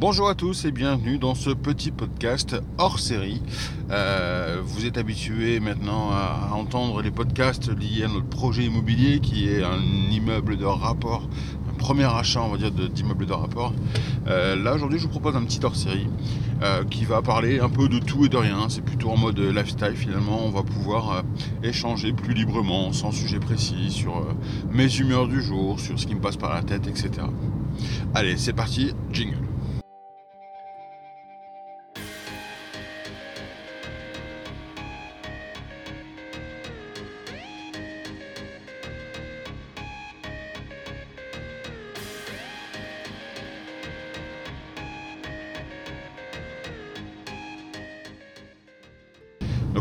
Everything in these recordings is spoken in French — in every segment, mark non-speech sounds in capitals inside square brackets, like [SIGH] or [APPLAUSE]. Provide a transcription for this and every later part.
Bonjour à tous et bienvenue dans ce petit podcast hors série. Euh, vous êtes habitués maintenant à, entendre les podcasts liés à notre projet immobilier qui est un immeuble de rapport, un premier achat on va dire d'immeuble de, rapport. Euh, là aujourd'hui je vous propose un petit hors série euh, qui va parler un peu de tout et de rien. C'est plutôt en mode lifestyle finalement. On va pouvoir échanger plus librement, sans sujet précis, sur mes humeurs du jour, sur ce qui me passe par la tête, etc. Allez c'est parti, jingle.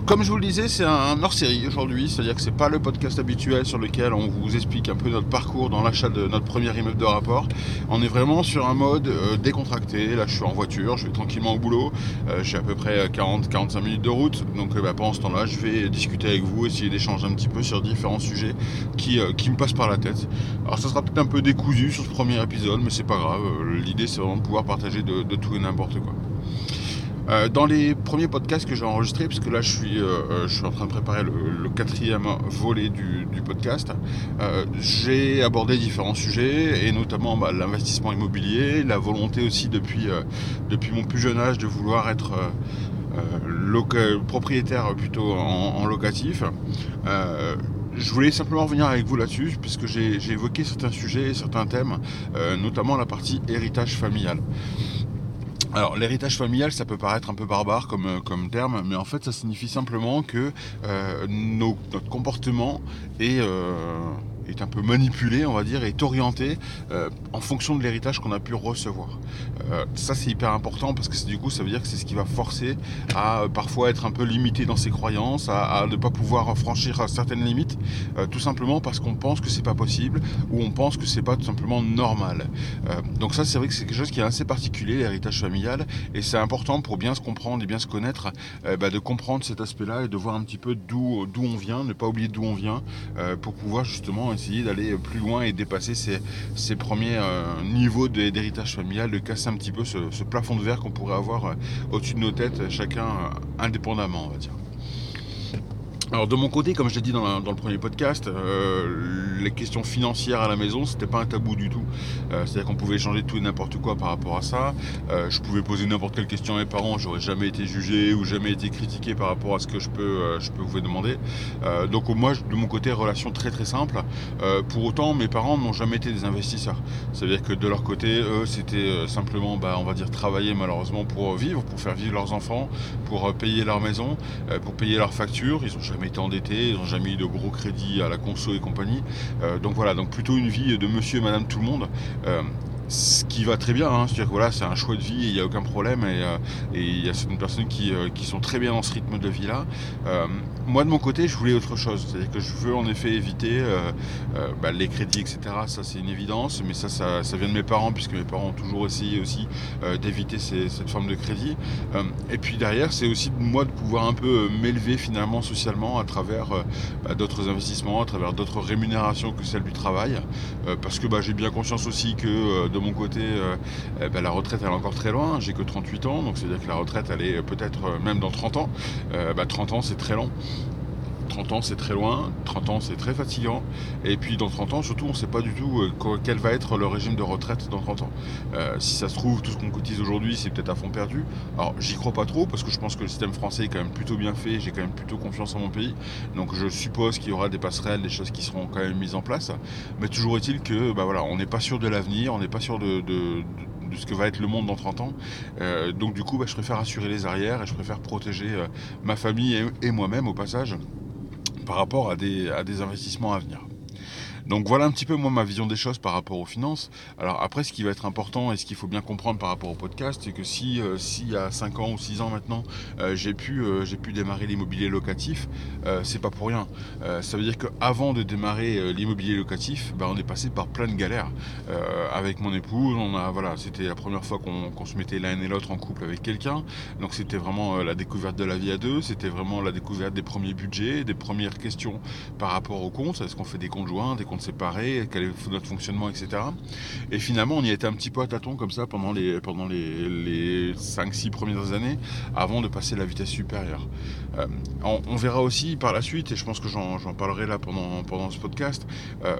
Comme je vous le disais, c'est un hors-série aujourd'hui, c'est-à-dire que c'est pas le podcast habituel sur lequel on vous explique un peu notre parcours dans l'achat de notre premier immeuble de rapport. On est vraiment sur un mode euh, décontracté. Là, je suis en voiture, je vais tranquillement au boulot. Euh, j'ai à peu près 40-45 minutes de route, donc euh, bah, pendant ce temps-là, je vais discuter avec vous, essayer d'échanger un petit peu sur différents sujets qui, me passent par la tête. Alors, ça sera peut-être un peu décousu sur ce premier épisode, mais c'est pas grave. L'idée, c'est vraiment de pouvoir partager de tout et n'importe quoi. Euh, dans les premiers podcasts que j'ai enregistrés, puisque là je suis, euh, euh, je suis en train de préparer le, quatrième volet du, podcast, j'ai abordé différents sujets et notamment bah, l'investissement immobilier, la volonté aussi depuis, depuis mon plus jeune âge de vouloir être propriétaire plutôt en, locatif. Je voulais simplement revenir avec vous là-dessus, puisque j'ai évoqué certains sujets, certains thèmes, notamment la partie héritage familial. Alors l'héritage familial, ça peut paraître un peu barbare comme, euh, terme, mais en fait ça signifie simplement que euh, notre comportement est, euh, est un peu manipulé, on va dire, est orienté euh, en fonction de l'héritage qu'on a pu recevoir. Euh, ça, c'est hyper important parce que du coup, ça veut dire que c'est ce qui va forcer à euh, parfois être un peu limité dans ses croyances, à, ne pas pouvoir franchir certaines limites, tout simplement parce qu'on pense que c'est pas possible ou on pense que c'est pas tout simplement normal. donc ça, c'est vrai que c'est quelque chose qui est assez particulier, l'héritage familial, et c'est important pour bien se comprendre et bien se connaître, bah, de comprendre cet aspect-là et de voir un petit peu d'où d'où on vient, ne pas oublier d'où on vient, pour pouvoir justement essayer d'aller plus loin et dépasser ces, premiers euh, niveaux d'héritage familial, de casser un petit peu ce, plafond de verre qu'on pourrait avoir euh, au-dessus de nos têtes, chacun euh, indépendamment, on va dire. Alors de mon côté, comme je l'ai dit dans, le premier podcast, euh, les questions financières à la maison, c'était pas un tabou du tout. Euh, c'est-à-dire qu'on pouvait échanger tout et n'importe quoi par rapport à ça. Euh, je pouvais poser n'importe quelle question à mes parents, j'aurais jamais été jugé ou jamais été critiqué par rapport à ce que je peux, je peux vous demander. donc moi, de mon côté, relation très très simple. pour autant, mes parents n'ont jamais été des investisseurs. C'est-à-dire que de leur côté, eux, c'était simplement, bah, on va dire, travailler malheureusement pour vivre, pour faire vivre leurs enfants, pour payer leur maison, pour payer leurs factures. Ils jamais été endettés, ils n'ont jamais eu de gros crédits à la conso et compagnie. Euh, donc voilà, donc plutôt une vie de monsieur et madame tout le monde. Ce qui va très bien, hein. c'est-à-dire que voilà, c'est un choix de vie, il n'y a aucun problème, et, euh, il y a certaines personnes qui, euh, qui, sont très bien dans ce rythme de vie-là. Euh, moi, de mon côté, je voulais autre chose, c'est-à-dire que je veux en effet éviter bah, les crédits, etc. Ça, c'est une évidence, mais ça, ça, ça, vient de mes parents, puisque mes parents ont toujours essayé aussi d'éviter cette forme de crédit. et puis derrière, c'est aussi moi de pouvoir un peu m'élever finalement socialement à travers bah, d'autres investissements, à travers d'autres rémunérations que celles du travail, parce que bah, j'ai bien conscience aussi que de mon côté, euh, eh ben, la retraite elle est encore très loin. J'ai que 38 ans, donc c'est-à-dire que la retraite elle est peut-être euh, même dans 30 ans. 30 euh, bah, ans c'est très long. 30 ans c'est très loin, 30 ans c'est très fatigant, et puis dans 30 ans surtout on ne sait pas du tout euh, quel va être le régime de retraite dans 30 ans. Euh, si ça se trouve, tout ce qu'on cotise aujourd'hui c'est peut-être à fond perdu. Alors j'y crois pas trop parce que je pense que le système français est quand même plutôt bien fait, j'ai quand même plutôt confiance en mon pays, donc je suppose qu'il y aura des passerelles, des choses qui seront quand même mises en place, mais toujours est-il que bah voilà, on n'est pas sûr de l'avenir, on n'est pas sûr de, ce que va être le monde dans 30 ans. Euh, donc du coup, bah, je préfère assurer les arrières et je préfère protéger ma famille et moi-même au passage par rapport à des, investissements à venir. Donc voilà un petit peu moi ma vision des choses par rapport aux finances. Alors après ce qui va être important et ce qu'il faut bien comprendre par rapport au podcast, c'est que si euh, s'il y a 5 ans ou 6 ans maintenant euh, j'ai pu euh, pu démarrer l'immobilier locatif, c'est pas pour rien. ça veut dire qu'avant de démarrer l'immobilier locatif, bah, on est passé par plein de galères. avec mon épouse, on a voilà, c'était la première fois qu'on se mettait l'un et l'autre en couple avec quelqu'un. Donc c'était vraiment la découverte de la vie à deux, c'était vraiment la découverte des premiers budgets, des premières questions par rapport aux comptes. Est-ce qu'on fait des comptes joints, des comptes comptes séparés, quel est notre fonctionnement, etc. Et finalement, on y était un petit peu à tâtons comme ça pendant les, pendant les, les 5-6 premières années, avant de passer la vitesse supérieure. Euh, on, verra aussi par la suite, et je pense que j'en parlerai là pendant, pendant ce podcast, euh,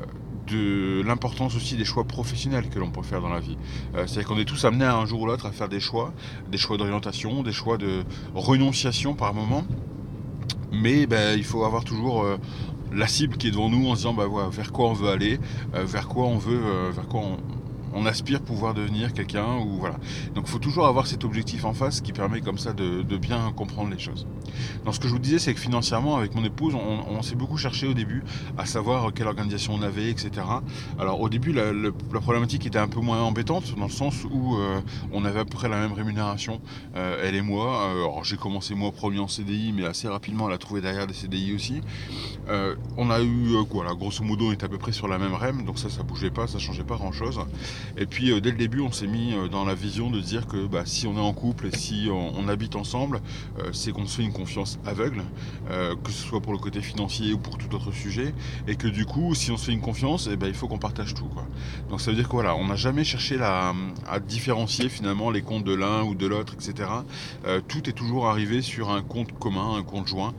de l'importance aussi des choix professionnels que l'on peut faire dans la vie. Euh, c'est-à-dire qu'on est tous amenés un jour ou l'autre à faire des choix, des choix d'orientation, des choix de renonciation par moment. Mais ben, il faut avoir toujours la cible qui est devant nous en se disant bah, voilà, vers quoi on veut aller, vers quoi on veut, vers quoi on, on aspire pouvoir devenir quelqu'un ou voilà. Donc il faut toujours avoir cet objectif en face qui permet comme ça de, bien comprendre les choses. Donc ce que je vous disais, c'est que financièrement, avec mon épouse, on, s'est beaucoup cherché au début à savoir quelle organisation on avait, etc. Alors au début, la, problématique était un peu moins embêtante dans le sens où euh, on avait à peu près la même rémunération, euh, elle et moi. Euh, alors j'ai commencé moi premier en CDI, mais assez rapidement elle a trouvé derrière des CDI aussi. on a eu quoi grosso modo, on était à peu près sur la même REM, donc ça, ça bougeait pas, ça changeait pas grand chose. Et puis euh, dès le début, on s'est mis euh, dans la vision de dire que bah, si on est en couple et si on, habite ensemble, euh, c'est qu'on se fait une confiance aveugle, que ce soit pour le côté financier ou pour tout autre sujet, et que du coup, si on se fait une confiance, eh ben, il faut qu'on partage tout. Donc ça veut dire que voilà, n'a jamais cherché à différencier finalement les comptes de l'un ou de l'autre, etc. tout est toujours arrivé sur un compte commun, un compte joint,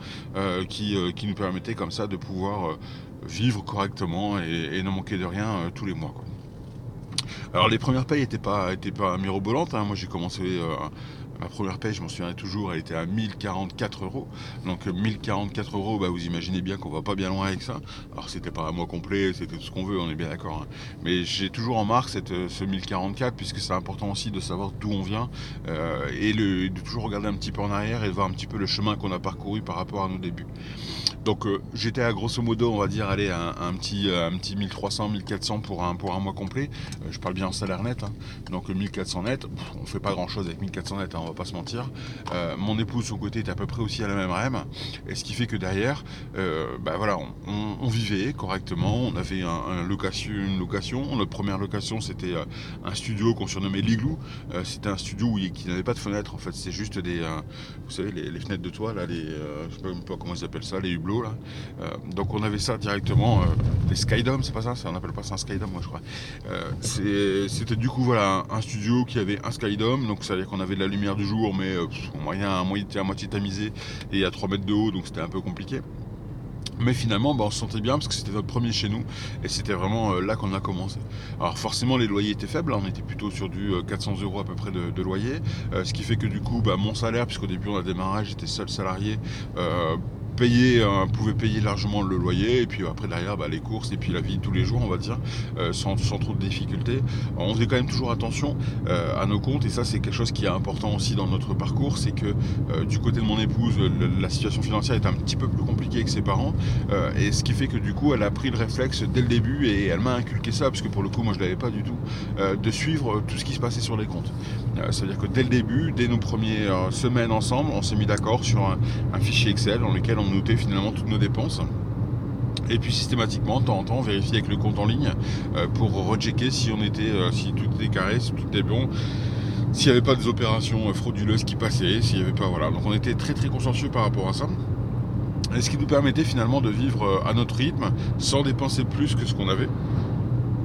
qui, nous permettait comme ça de pouvoir vivre correctement et, ne manquer de rien tous les mois. Alors les premières payes n'étaient pas, étaient pas mirobolantes. Hein. Moi j'ai commencé euh, ma première paye, je m'en souviens toujours, elle était à 1044 euros. Donc 1044 euros, bah, vous imaginez bien qu'on va pas bien loin avec ça. Alors c'était pas un mois complet, c'était tout ce qu'on veut, on est bien d'accord. Hein. Mais j'ai toujours en marque euh, ce 1044 puisque c'est important aussi de savoir d'où on vient euh, et de toujours regarder un petit peu en arrière et de voir un petit peu le chemin qu'on a parcouru par rapport à nos débuts. Donc euh, j'étais à grosso modo, on va dire, aller un, un, petit, un petit 1300, 1400 pour un, pour un mois complet. Euh, je parle bien en salaire net. Hein. Donc 1400 net, on fait pas grand chose avec 1400 net, hein, va pas se mentir. Euh, mon épouse, son côté, était à peu près aussi à la même REM. Et ce qui fait que derrière, bah, voilà, on, vivait correctement. On avait un, une location. Notre première location, c'était un studio qu'on surnommait l'Igloo. c'était un studio qui n'avait pas de fenêtre. En fait, c'est juste des, vous savez, les, fenêtres de toit, là, les, je sais même pas comment ils appellent ça, les hublots euh, donc on avait ça directement, des euh, Skydome, c'est pas ça, on appelle pas ça un Skydome moi je crois. Euh, c'était du coup voilà un studio qui avait un Skydome, donc ça veut dire qu'on avait de la lumière du jour, mais moyen, moyen à moitié tamisé et à 3 mètres de haut, donc c'était un peu compliqué. Mais finalement, bah, on se sentait bien parce que c'était notre premier chez nous et c'était vraiment là qu'on a commencé. Alors forcément, les loyers étaient faibles, on était plutôt sur du 400 euros à peu près de, loyer, ce qui fait que du coup, bah, mon salaire, puisqu'au début on a démarré, j'étais seul salarié, payer, euh, pouvait payer largement le loyer et puis après derrière bah, les courses et puis la vie tous les jours on va dire euh, sans, trop de difficultés. On faisait quand même toujours attention euh, à nos comptes et ça c'est quelque chose qui est important aussi dans notre parcours, c'est que du côté de mon épouse la situation financière est un petit peu plus compliquée que ses parents et ce qui fait que du coup elle a pris le réflexe dès le début et elle m'a inculqué ça parce que pour le coup moi je l'avais pas du tout de suivre tout ce qui se passait sur les comptes. Ça veut dire que dès le début, dès nos premières semaines ensemble, on s'est mis d'accord sur un, fichier Excel dans lequel on noter finalement toutes nos dépenses. Et puis systématiquement, de temps en temps, vérifier avec le compte en ligne euh, pour rechecker si on était, euh, si tout était carré, si tout était bon, s'il n'y avait pas des opérations euh, frauduleuses qui passaient, s'il n'y avait pas. Donc on était très très consciencieux par rapport à ça. Et ce qui nous permettait finalement de vivre à notre rythme sans dépenser plus que ce qu'on avait.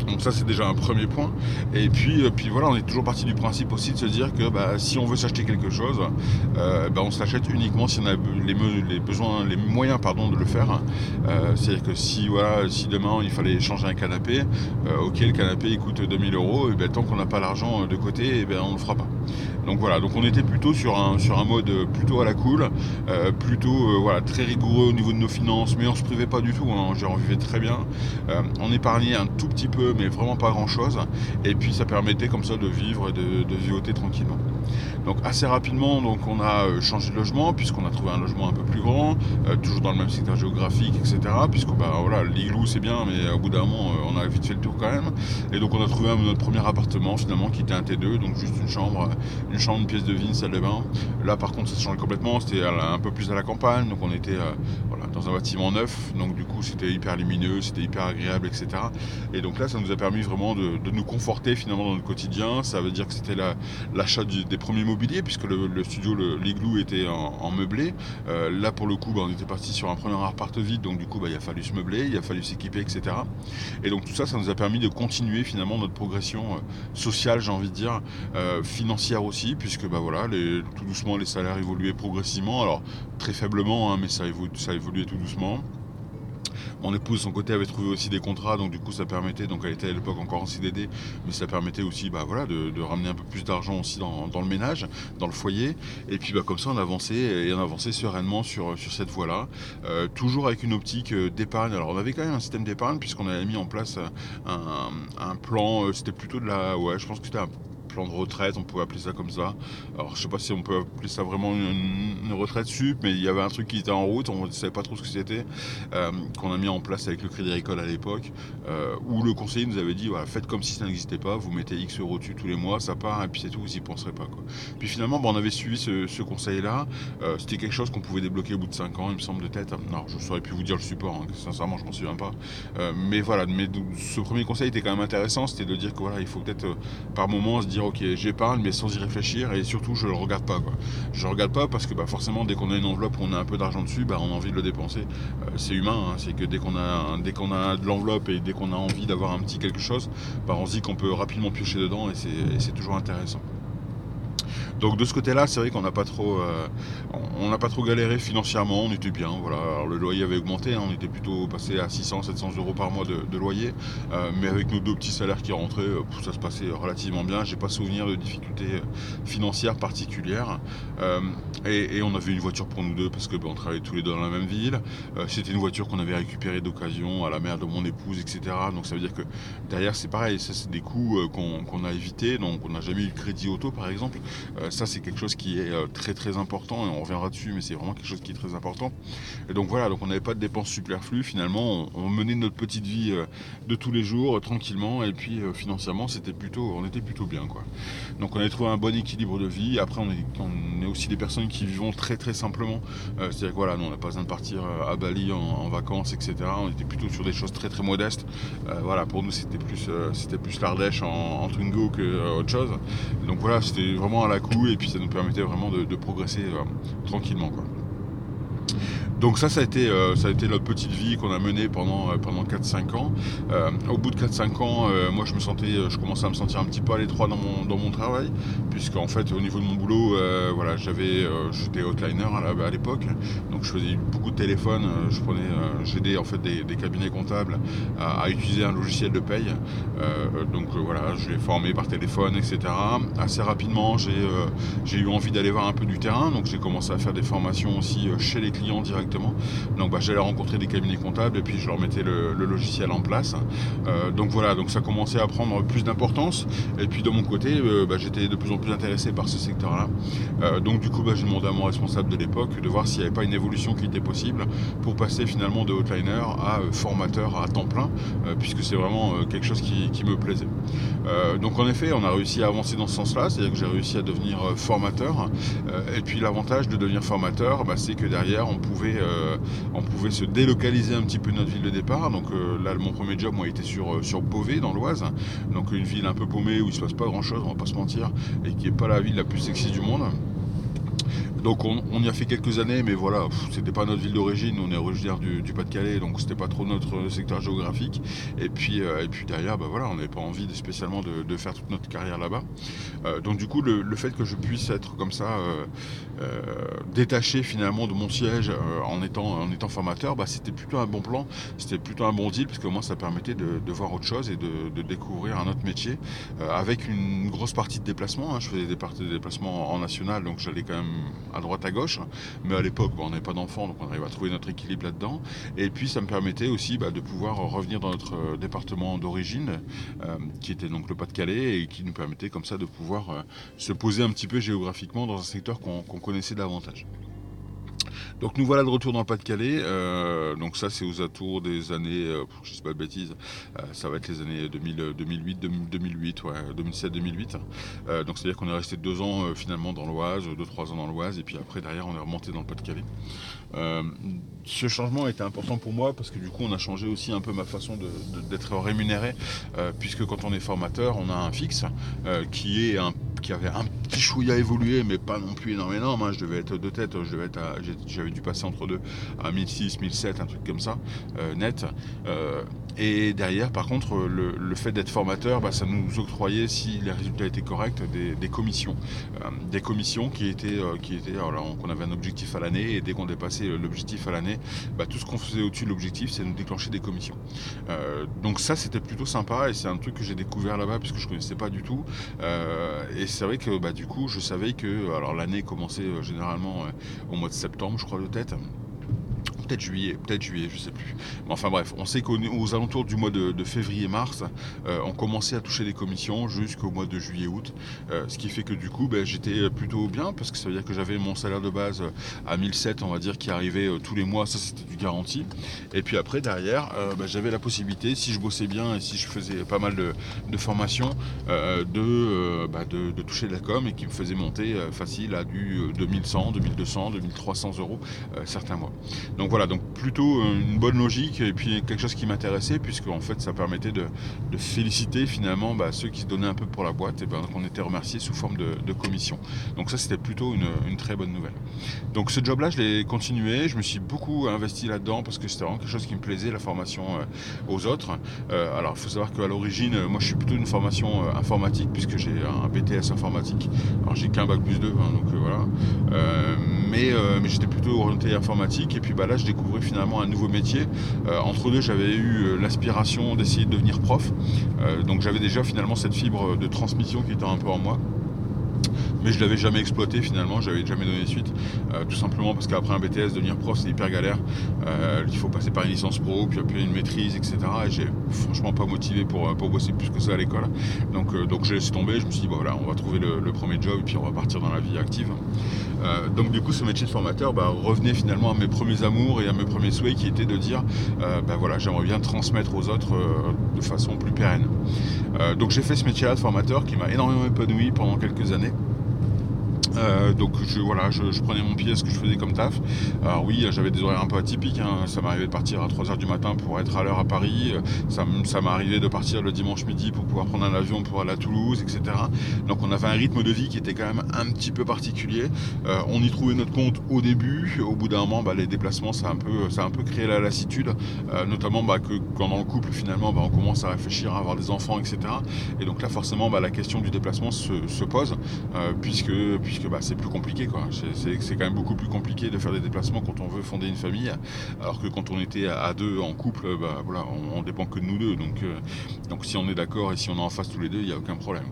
Donc ça c'est déjà un premier point. Et puis, euh, puis voilà, on est toujours parti du principe aussi de se dire que bah, si on veut s'acheter quelque chose, euh, bah, on s'achète uniquement si on a les, besoins, les moyens pardon, de le faire. Euh, c'est-à-dire que si voilà, si demain il fallait changer un canapé, ok le canapé il coûte 2000 euros, et ben, tant qu'on n'a pas l'argent de côté, ben, on ne le fera pas. Donc voilà, donc on était plutôt sur un, sur un mode plutôt à la cool, plutôt voilà, très rigoureux au niveau de nos finances, mais on se privait pas du tout, hein, on vivait très bien. on épargnait un tout petit peu, mais vraiment pas grand chose. Et puis ça permettait comme ça de vivre et de, de tranquillement. Donc assez rapidement, donc on a euh, changé de logement puisqu'on a trouvé un logement un peu plus grand, euh, toujours dans le même secteur géographique, etc. Puisque bah voilà, l'igloo c'est bien, mais au bout d'un moment euh, on a vite fait le tour quand même. Et donc on a trouvé notre premier appartement finalement qui était un T2, donc juste une chambre, une chambre, une pièce de vie, une salle de bain. Là par contre ça change complètement, c'était un peu plus à la campagne, donc on était voilà dans un bâtiment neuf. Donc du coup, c'était hyper lumineux, c'était hyper agréable, etc. Et donc là, ça nous a permis vraiment de, nous conforter finalement dans le quotidien. Ça veut dire que c'était l'achat des premiers mobiliers, puisque le, studio, l'igloo était en, meublé. Euh, là, pour le coup, bah, on était parti sur un premier appart vide, donc du coup, bah, il a fallu se meubler, il a fallu s'équiper, etc. Et donc tout ça, ça nous a permis de continuer finalement notre progression euh, sociale, j'ai envie de dire, euh, financière aussi, puisque bah voilà, tout doucement les salaires évoluaient progressivement, alors très faiblement, hein, mais ça, ça évoluait tout doucement. Mon épouse, son côté, avait trouvé aussi des contrats, donc du coup, ça permettait, donc elle était à l'époque encore en CDD, mais ça permettait aussi bah, voilà, de, ramener un peu plus d'argent aussi dans, le ménage, dans le foyer. Et puis, bah, comme ça, on avançait et on avançait sereinement sur, sur cette voie-là, euh, toujours avec une optique euh, d'épargne. Alors, on avait quand même un système d'épargne, puisqu'on avait mis en place un, un plan, euh, c'était plutôt de la. Ouais, je pense que c'était un plan de retraite, on pouvait appeler ça comme ça. Alors je sais pas si on peut appeler ça vraiment une, retraite sup, mais il y avait un truc qui était en route, on ne savait pas trop ce que c'était, euh, qu'on a mis en place avec le Crédit Agricole à l'époque, euh, où le conseiller nous avait dit voilà, faites comme si ça n'existait pas, vous mettez X euros dessus tous les mois, ça part, et puis c'est tout, vous n'y penserez pas. Quoi. Puis finalement, on avait suivi ce, conseil-là, euh, c'était quelque chose qu'on pouvait débloquer au bout de 5 ans, il me semble de tête. Alors je saurais plus vous dire le support, hein, sincèrement je m'en souviens pas. mais voilà, mais ce premier conseil était quand même intéressant, c'était de dire que voilà, il faut peut-être par moment se dire ok, j'épargne, mais sans y réfléchir, et surtout, je le regarde pas. Quoi. Je regarde pas parce que bah, forcément, dès qu'on a une enveloppe où on a un peu d'argent dessus, bah, on a envie de le dépenser. Euh, c'est humain, hein. c'est que dès qu'on a, dès qu'on a de l'enveloppe et dès qu'on a envie d'avoir un petit quelque chose, bah, on se dit qu'on peut rapidement piocher dedans, et c'est toujours intéressant. Donc de ce côté-là, c'est vrai qu'on n'a pas trop, euh, galéré financièrement, on était bien. Voilà, le loyer avait augmenté, hein. on était plutôt passé à 600, 700 euros par mois de, loyer, euh, mais avec nos deux petits salaires qui rentraient, euh, ça se passait relativement bien. J'ai pas souvenir de difficultés financières particulières. Et, on avait une voiture pour nous deux parce que ben, on travaillait tous les deux dans la même ville. C'était une voiture qu'on avait récupérée d'occasion à la mère de mon épouse, etc. Donc ça veut dire que derrière c'est pareil, c'est des coûts qu'on a évités. Donc on n'a jamais eu de crédit auto par exemple ça c'est quelque chose qui est euh, très très important et on reviendra dessus mais c'est vraiment quelque chose qui est très important. Et donc voilà donc on n'avait pas de dépenses superflues. Finalement on, menait notre petite vie euh, de tous les jours euh, tranquillement. Et puis financièrement c'était plutôt on était plutôt bien quoi. Donc on a trouvé un bon équilibre de vie. Après on est, on est aussi des personnes qui vivons très très simplement. C'est à dire que voilà nous on n'a pas besoin de partir à Bali en, vacances etc on était plutôt sur des choses très très modestes. Voilà pour nous c'était plus c'était plus l'Ardèche en, en Twingo que autre chose. Donc voilà c'était vraiment à la cool et puis ça nous permettait vraiment de, progresser euh, tranquillement. Donc ça, ça a été, euh, ça a été notre petite vie qu'on a menée pendant, euh, pendant 4-5 ans. Euh, au bout de 4-5 ans, moi je me sentais, je commençais à me sentir un petit peu à l'étroit dans mon, dans mon travail, puisque en fait au niveau de mon boulot, voilà, j'avais, j'étais hotliner à l'époque, donc je faisais beaucoup de téléphones, je prenais, j'aidais en fait des, cabinets comptables à, utiliser un logiciel de paye. donc voilà, je l'ai formé par téléphone, etc. Assez rapidement, j'ai, j'ai eu envie d'aller voir un peu du terrain, donc j'ai commencé à faire des formations aussi chez les clients directement donc bah, j'allais rencontrer des cabinets comptables et puis je leur mettais le, logiciel en place. Euh, donc voilà, donc ça commençait à prendre plus d'importance. Et puis de mon côté, euh, bah, j'étais de plus en plus intéressé par ce secteur-là. Euh, donc du coup, bah, j'ai demandé à mon responsable de l'époque de voir s'il n'y avait pas une évolution qui était possible pour passer finalement de hotliner à formateur à temps plein, puisque c'est vraiment quelque chose qui, me plaisait. donc en effet, on a réussi à avancer dans ce sens-là, c'est-à-dire que j'ai réussi à devenir formateur. et puis l'avantage de devenir formateur, c'est que derrière, on pouvait euh, on pouvait se délocaliser un petit peu notre ville de départ. Donc euh, là, mon premier job, moi, était sur, euh, sur Beauvais, dans l'Oise. Donc une ville un peu paumée où il se passe pas grand-chose, on va pas se mentir, et qui est pas la ville la plus sexy du monde. Donc on, y a fait quelques années, mais voilà, c'était pas notre ville d'origine, on est originaire du, Pas-de-Calais, donc c'était pas trop notre secteur géographique. Et puis, euh, et puis derrière, bah voilà, on n'avait pas envie spécialement de, faire toute notre carrière là-bas. Euh, donc du coup, le, fait que je puisse être comme ça, euh, détaché finalement de mon siège en, étant, formateur, bah, c'était plutôt un bon plan, c'était plutôt un bon deal, parce que moi ça permettait de, voir autre chose et de, découvrir un autre métier, avec une grosse partie de déplacement. Hein. je faisais des parties de en national, donc j'allais quand même à droite à gauche. Mais à l'époque, on n'avait pas d'enfants, donc on arrive à trouver notre équilibre là-dedans. Et puis ça me permettait aussi bah, de pouvoir revenir dans notre euh, département d'origine, euh, qui était donc le Pas-de-Calais, et qui nous permettait comme ça de pouvoir euh, se poser un petit peu géographiquement dans un secteur qu'on connaissait davantage. Donc nous voilà de retour dans le Pas-de-Calais. Euh, donc ça c'est aux atours des années, euh, je ne sais pas de bêtises, euh, ça va être les années 2000, 2008, 2008, ouais, 2007-2008. donc c'est-à-dire qu'on est resté deux ans finalement dans l'Oise, deux trois ans dans l'Oise, et puis après derrière on est remonté dans le Pas-de-Calais. Ce changement été important pour moi parce que du coup on a changé aussi un peu ma façon d'être rémunéré, puisque quand on est formateur on a un fixe qui est un qui avait un petit chouïa évolué, mais pas non plus énorme, hein. Je devais être de tête, je devais être j'avais dû passer entre deux à 1006, 1007, un truc comme ça, euh, net. Euh, et derrière, par contre, le, fait d'être formateur, bah, ça nous octroyait, si les résultats étaient corrects, des, commissions. Euh, des commissions qui étaient, qui étaient alors, on avait un objectif à l'année, et dès qu'on dépassait l'objectif à l'année, bah, tout ce qu'on faisait au-dessus de l'objectif, c'est nous déclencher des commissions. donc ça, c'était plutôt sympa, et c'est un truc que j'ai découvert là-bas, puisque je ne connaissais pas du tout. et c'est vrai que bah, du coup, je savais que alors l'année commençait généralement au mois de septembre, je crois, de tête peut-être juillet, peut-être juillet, je sais plus. Mais enfin bref, on sait qu'aux alentours du mois de, février-mars, euh, on commençait à toucher des commissions jusqu'au mois de juillet-août. Euh, ce qui fait que du coup, ben, j'étais plutôt bien parce que ça veut dire que j'avais mon salaire de base à 1007, on va dire, qui arrivait euh, tous les mois. Ça, c'était du garanti. Et puis après, derrière, ben, j'avais la possibilité, si je bossais bien et si je faisais pas mal de, formations, ben, de, de, toucher de la com et qui me faisait monter facile à du 2100, 2200, 2300 euros certains mois. Donc voilà, donc plutôt euh, une bonne logique et puis quelque chose qui m'intéressait puisque en fait ça permettait de, féliciter finalement bah, ceux qui se donnaient un peu pour la boîte et ben, qu'on était remerciés sous forme de, commission. Donc ça c'était plutôt une, très bonne nouvelle. Donc ce job là je l'ai continué, je me suis beaucoup investi là-dedans parce que c'était vraiment quelque chose qui me plaisait, la formation euh, aux autres. Euh, alors il faut savoir qu'à l'origine moi je suis plutôt une formation informatique puisque j'ai un BTS informatique. Alors j'ai qu'un bac plus 2, hein, donc voilà. mais, mais j'étais plutôt orienté informatique et puis bah, là je découvrais finalement un nouveau métier. Euh, entre deux, j'avais eu euh, l'aspiration d'essayer de devenir prof. Euh, donc j'avais déjà finalement cette fibre de transmission qui était un peu en moi mais je l'avais jamais exploité finalement, j'avais jamais donné suite, euh, tout simplement parce qu'après un BTS, devenir prof c'est hyper galère, euh, il faut passer par une licence pro, puis après une maîtrise, etc. Et j'ai franchement pas motivé pour, euh, pour bosser plus que ça à l'école, donc, donc j'ai laissé tomber, je me suis dit voilà, on va trouver le, premier job et puis on va partir dans la vie active. Donc du coup ce métier de formateur bah, revenait finalement à mes premiers amours et à mes premiers souhaits qui étaient de dire bah, voilà j'aimerais bien transmettre aux autres de façon plus pérenne. donc j'ai fait ce métier-là de formateur qui m'a énormément épanoui pendant quelques années. Euh, donc je, voilà, je, prenais mon pied à ce que je faisais comme taf. Alors oui, j'avais des horaires un peu atypiques. Hein. Ça m'arrivait de partir à 3h du matin pour être à l'heure à Paris. Ça, ça m'arrivait de partir le dimanche midi pour pouvoir prendre un avion pour aller à Toulouse, etc. Donc on avait un rythme de vie qui était quand même un petit peu particulier. Euh, on y trouvait notre compte au début. Au bout d'un moment, bah, les déplacements, ça a un peu, ça un peu créé la lassitude. Euh, notamment bah, que quand dans le couple, finalement, bah, on commence à réfléchir à avoir des enfants, etc. Et donc là, forcément, bah, la question du déplacement se, se pose, puisque bah, c'est plus compliqué. Quoi. C'est, quand même beaucoup plus compliqué de faire des déplacements quand on veut fonder une famille, alors que quand on était à deux en couple, bah, voilà, on, dépend que de nous deux. Donc, euh, donc si on est d'accord et si on est en face tous les deux, il n'y a aucun problème.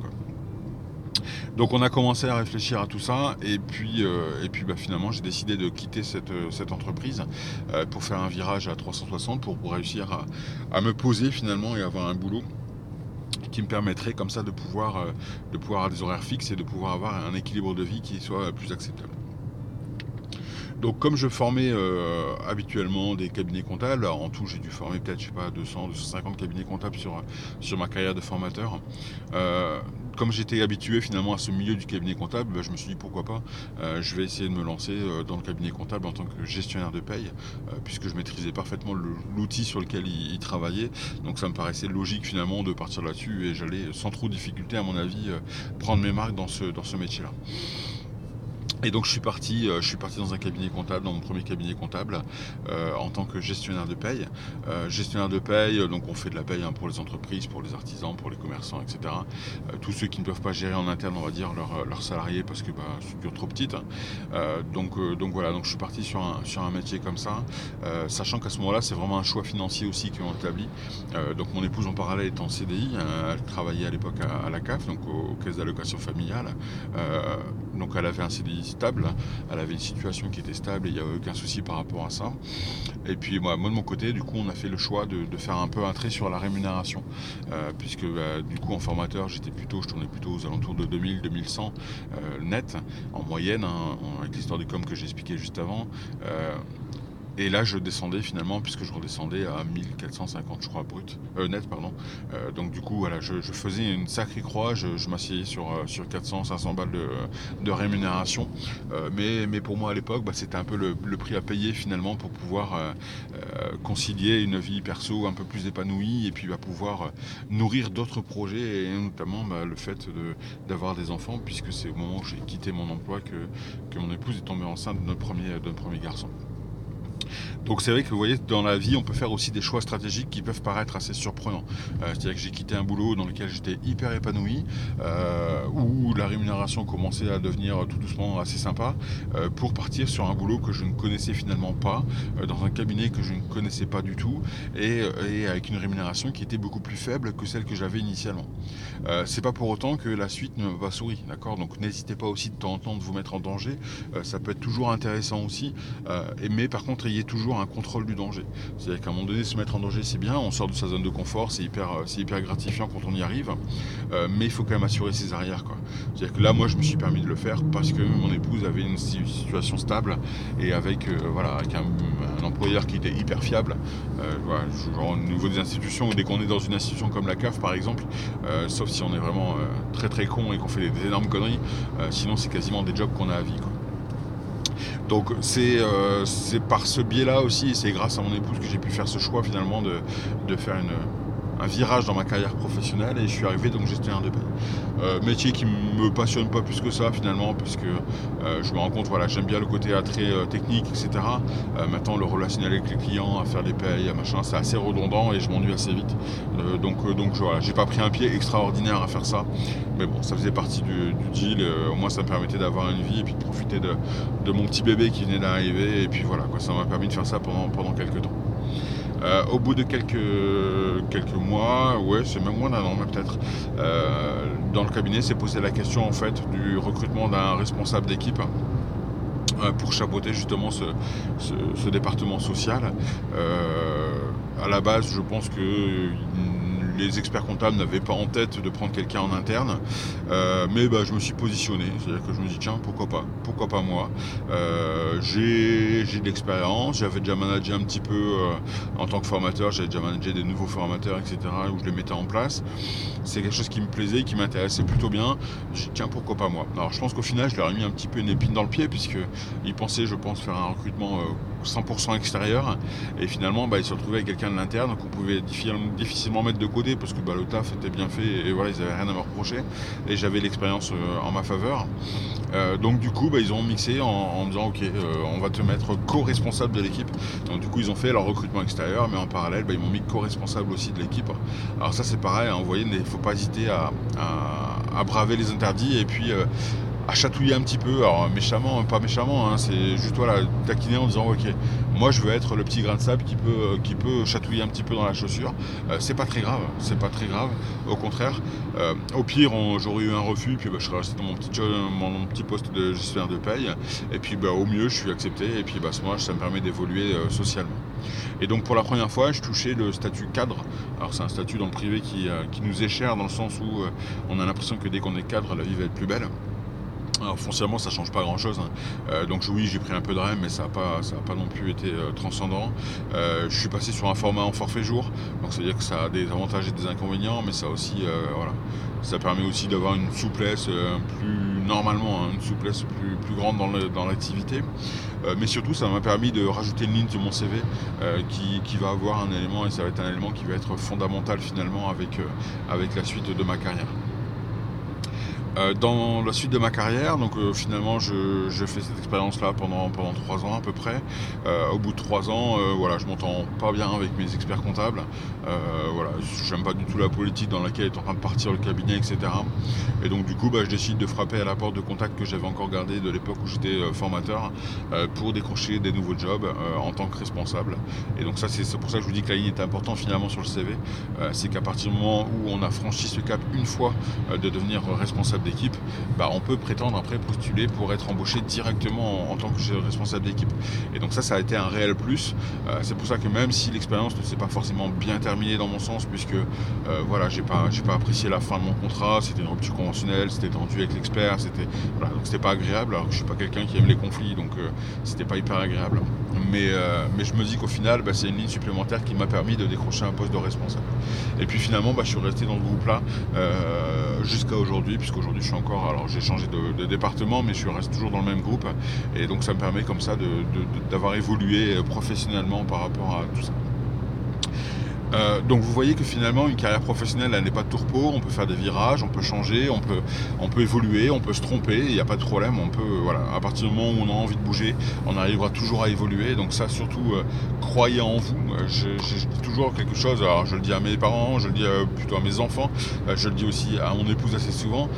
Donc on a commencé à réfléchir à tout ça et puis, euh, et puis bah, finalement j'ai décidé de quitter cette, cette entreprise euh, pour faire un virage à 360 pour, réussir à, à, me poser finalement et avoir un boulot qui me permettrait comme ça de pouvoir, euh, de pouvoir avoir des horaires fixes et de pouvoir avoir un équilibre de vie qui soit plus acceptable. Donc comme je formais euh, habituellement des cabinets comptables, en tout j'ai dû former peut-être je sais pas 200, 250 cabinets comptables sur, sur ma carrière de formateur. Euh, comme j'étais habitué finalement à ce milieu du cabinet comptable, bah, je me suis dit pourquoi pas, euh, je vais essayer de me lancer euh, dans le cabinet comptable en tant que gestionnaire de paye, euh, puisque je maîtrisais parfaitement l'outil sur lequel il, travaillait. Donc ça me paraissait logique finalement de partir là-dessus et j'allais sans trop de difficulté à mon avis prendre mes marques dans ce, dans ce métier-là. Et donc je suis parti, euh, je suis parti dans un cabinet comptable, dans mon premier cabinet comptable, euh, en tant que gestionnaire de paye. Euh, gestionnaire de paye, donc on fait de la paye hein, pour les entreprises, pour les artisans, pour les commerçants, etc. tous ceux qui ne peuvent pas gérer en interne, on va dire, leurs salariés parce que bah, c'est trop petite. donc, voilà, donc je suis parti sur un, sur un métier comme ça, sachant qu'à ce moment-là, c'est vraiment un choix financier aussi qui ont établi. donc mon épouse en parallèle est en CDI, elle travaillait à l'époque à, la CAF, donc aux, caisses d'allocation familiale donc elle avait un CDI stable, elle avait une situation qui était stable et il n'y avait aucun souci par rapport à ça. Et puis moi, de mon côté, du coup, on a fait le choix de, faire un peu un trait sur la rémunération, euh, puisque bah, du coup en formateur, j'étais plutôt, je tournais plutôt aux alentours de 2000-2100 euh, net en moyenne, hein, avec l'histoire du com que j'ai expliqué juste avant. Euh, et là, je descendais finalement, puisque je redescendais à 1450, je crois, brut, euh, net, pardon. Euh, donc du coup, voilà, je, faisais une sacrée croix, je, m'asseyais sur, euh, sur 400, 500 balles de, rémunération. mais, mais pour moi, à l'époque, bah, c'était un peu le, prix à payer finalement pour pouvoir concilier une vie perso un peu plus épanouie et puis bah, pouvoir nourrir d'autres projets, et notamment bah, le fait d'avoir des enfants, puisque c'est au moment où j'ai quitté mon emploi que, que mon épouse est tombée enceinte de notre premier, de notre premier garçon. Donc c'est vrai que vous voyez, dans la vie, on peut faire aussi des choix stratégiques qui peuvent paraître assez surprenants. Euh, c'est-à-dire que j'ai quitté un boulot dans lequel j'étais hyper épanoui, euh, où la rémunération commençait à devenir tout doucement assez sympa, euh, pour partir sur un boulot que je ne connaissais finalement pas, dans un cabinet que je ne connaissais pas du tout, et, avec une rémunération qui était beaucoup plus faible que celle que j'avais initialement. c'est pas pour autant que la suite ne m'a pas souri, d'accord? Donc n'hésitez pas aussi de temps en temps de vous mettre en danger, ça peut être toujours intéressant aussi, mais par contre ayez toujours un contrôle du danger. C'est-à-dire qu'à un moment donné, se mettre en danger, c'est bien, on sort de sa zone de confort, c'est hyper, euh, hyper gratifiant quand on y arrive, euh, mais il faut quand même assurer ses arrières. C'est-à-dire que là, moi, je me suis permis de le faire parce que mon épouse avait une situation stable et avec, euh, voilà, avec un, employeur qui était hyper fiable. genre, au niveau des institutions, dès qu'on est dans une institution comme la CAF, par exemple, sauf si on est vraiment très très con et qu'on fait des, énormes conneries, sinon c'est quasiment des jobs qu'on a à vie. Donc euh, c'est par ce biais-là aussi, et c'est grâce à mon épouse que j'ai pu faire ce choix finalement de, de faire une, un virage dans ma carrière professionnelle et je suis arrivé donc gestionnaire de paye. Euh, métier qui me passionne pas plus que ça finalement puisque euh, je me rends compte voilà j'aime bien le côté très euh, technique etc. maintenant le relationnel avec les clients, à faire des payes, à machin, c'est assez redondant et je m'ennuie assez vite. donc donc voilà, j'ai pas pris un pied extraordinaire à faire ça, mais bon ça faisait partie du, deal. au moins ça me permettait d'avoir une vie et puis de profiter de, de mon petit bébé qui venait d'arriver et puis voilà quoi, ça m'a permis de faire ça pendant pendant quelques temps. Euh, au bout de quelques, quelques mois, ouais, c'est même moins d'un an, peut-être, euh, dans le cabinet, s'est posé la question en fait du recrutement d'un responsable d'équipe euh, pour chapeauter justement ce, département social. à la base, je pense que les experts comptables n'avaient pas en tête de prendre quelqu'un en interne. Euh, mais bah, je me suis positionné. C'est-à-dire que je me dis, tiens, pourquoi pas? Pourquoi pas moi? Euh, J'ai de l'expérience. J'avais déjà managé un petit peu euh, en tant que formateur. J'avais déjà managé des nouveaux formateurs, etc. où je les mettais en place. C'est quelque chose qui me plaisait, qui m'intéressait plutôt bien. J'ai dit, tiens, pourquoi pas moi? Alors je pense qu'au final, je leur ai mis un petit peu une épine dans le pied, puisqu'ils pensaient, je pense, faire un recrutement 100% extérieur. Et finalement, bah, ils se retrouvaient avec quelqu'un de l'interne qu'on pouvait difficilement mettre de côté parce que bah, le taf était bien fait et voilà, ils n'avaient rien à me reprocher. Et j'avais l'expérience euh, en ma faveur. Euh, donc du coup, bah, ils ont mixé en, disant ok, euh, on va te mettre co-responsable de l'équipe. Donc du coup, ils ont fait leur recrutement extérieur, mais en parallèle, ils m'ont mis co-responsable aussi de l'équipe. Alors ça, c'est pareil. Hein, vous voyez, il ne faut pas hésiter à, braver les interdits et puis à chatouiller un petit peu, alors méchamment, pas méchamment, hein, c'est juste voilà, taquiner en disant ok, moi je veux être le petit grain de sable qui peut, euh, qui peut chatouiller un petit peu dans la chaussure. Euh, c'est pas très grave, c'est pas très grave, au contraire. Euh, au pire, j'aurais eu un refus, puis bah, je serais resté dans mon petit, mon petit poste de gestionnaire de paye, et puis bah, au mieux je suis accepté, et puis bah, moi ça me permet d'évoluer socialement. Et donc pour la première fois, je touchais le statut cadre. Alors c'est un statut dans le privé qui, qui nous est cher dans le sens où on a l'impression que dès qu'on est cadre, la vie va être plus belle. Alors foncièrement ça change pas grand chose. Hein. Euh, donc oui j'ai pris un peu de REM mais ça n'a pas, pas non plus été euh, transcendant. Euh, je suis passé sur un format en forfait jour, donc c'est à dire que ça a des avantages et des inconvénients, mais ça aussi voilà. Ça permet aussi d'avoir une souplesse plus normalement, hein, une souplesse plus, plus grande dans l'activité. mais surtout ça m'a permis de rajouter une ligne sur mon CV qui, qui, va avoir un élément et ça va être un élément qui va être fondamental finalement avec, avec la suite de ma carrière. Euh, dans la suite de ma carrière, donc euh, finalement je, fais cette expérience-là pendant pendant trois ans à peu près. Euh, au bout de trois ans, voilà, je m'entends pas bien avec mes experts comptables. voilà, j'aime pas du tout la politique dans laquelle est en train de partir le cabinet, etc. Et donc du coup, bah, je décide de frapper à la porte de contact que j'avais encore gardé de l'époque où j'étais formateur pour décrocher des nouveaux jobs en tant que responsable. Et donc ça, c'est pour ça que je vous dis que la ligne est importante finalement sur le CV. c'est qu'à partir du moment où on a franchi ce cap une fois de devenir responsable d'équipe, bah, on peut prétendre après postuler pour être embauché directement en, tant que responsable d'équipe. Et donc ça, ça a été un réel plus. Euh, c'est pour ça que même si l'expérience ne s'est pas forcément bien terminée dans mon sens, puisque euh, voilà, j'ai pas, j'ai pas apprécié la fin de mon contrat, c'était une rupture conventionnelle, c'était tendu avec l'expert, c'était, donc c'était pas agréable. Alors que je suis pas quelqu'un qui aime les conflits, donc euh, c'était pas hyper agréable. Mais, mais je me dis qu'au final, bah, c'est une ligne supplémentaire qui m'a permis de décrocher un poste de responsable. Et puis finalement, bah, je suis resté dans le groupe-là jusqu'à aujourd'hui, puisqu'aujourd'hui je suis encore, alors j'ai changé de, département, mais je reste toujours dans le même groupe. Et donc ça me permet comme ça d'avoir évolué professionnellement par rapport à tout ça. Euh, donc vous voyez que finalement une carrière professionnelle elle n'est pas de tourpeau, on peut faire des virages, on peut changer, on peut, on peut évoluer, on peut se tromper, il n'y a pas de problème, on peut, voilà, à partir du moment où on a envie de bouger, on arrivera toujours à évoluer. Donc ça surtout euh, croyez en vous. Je, dis toujours quelque chose, alors je le dis à mes parents, je le dis euh, plutôt à mes enfants, je le dis aussi à mon épouse assez souvent,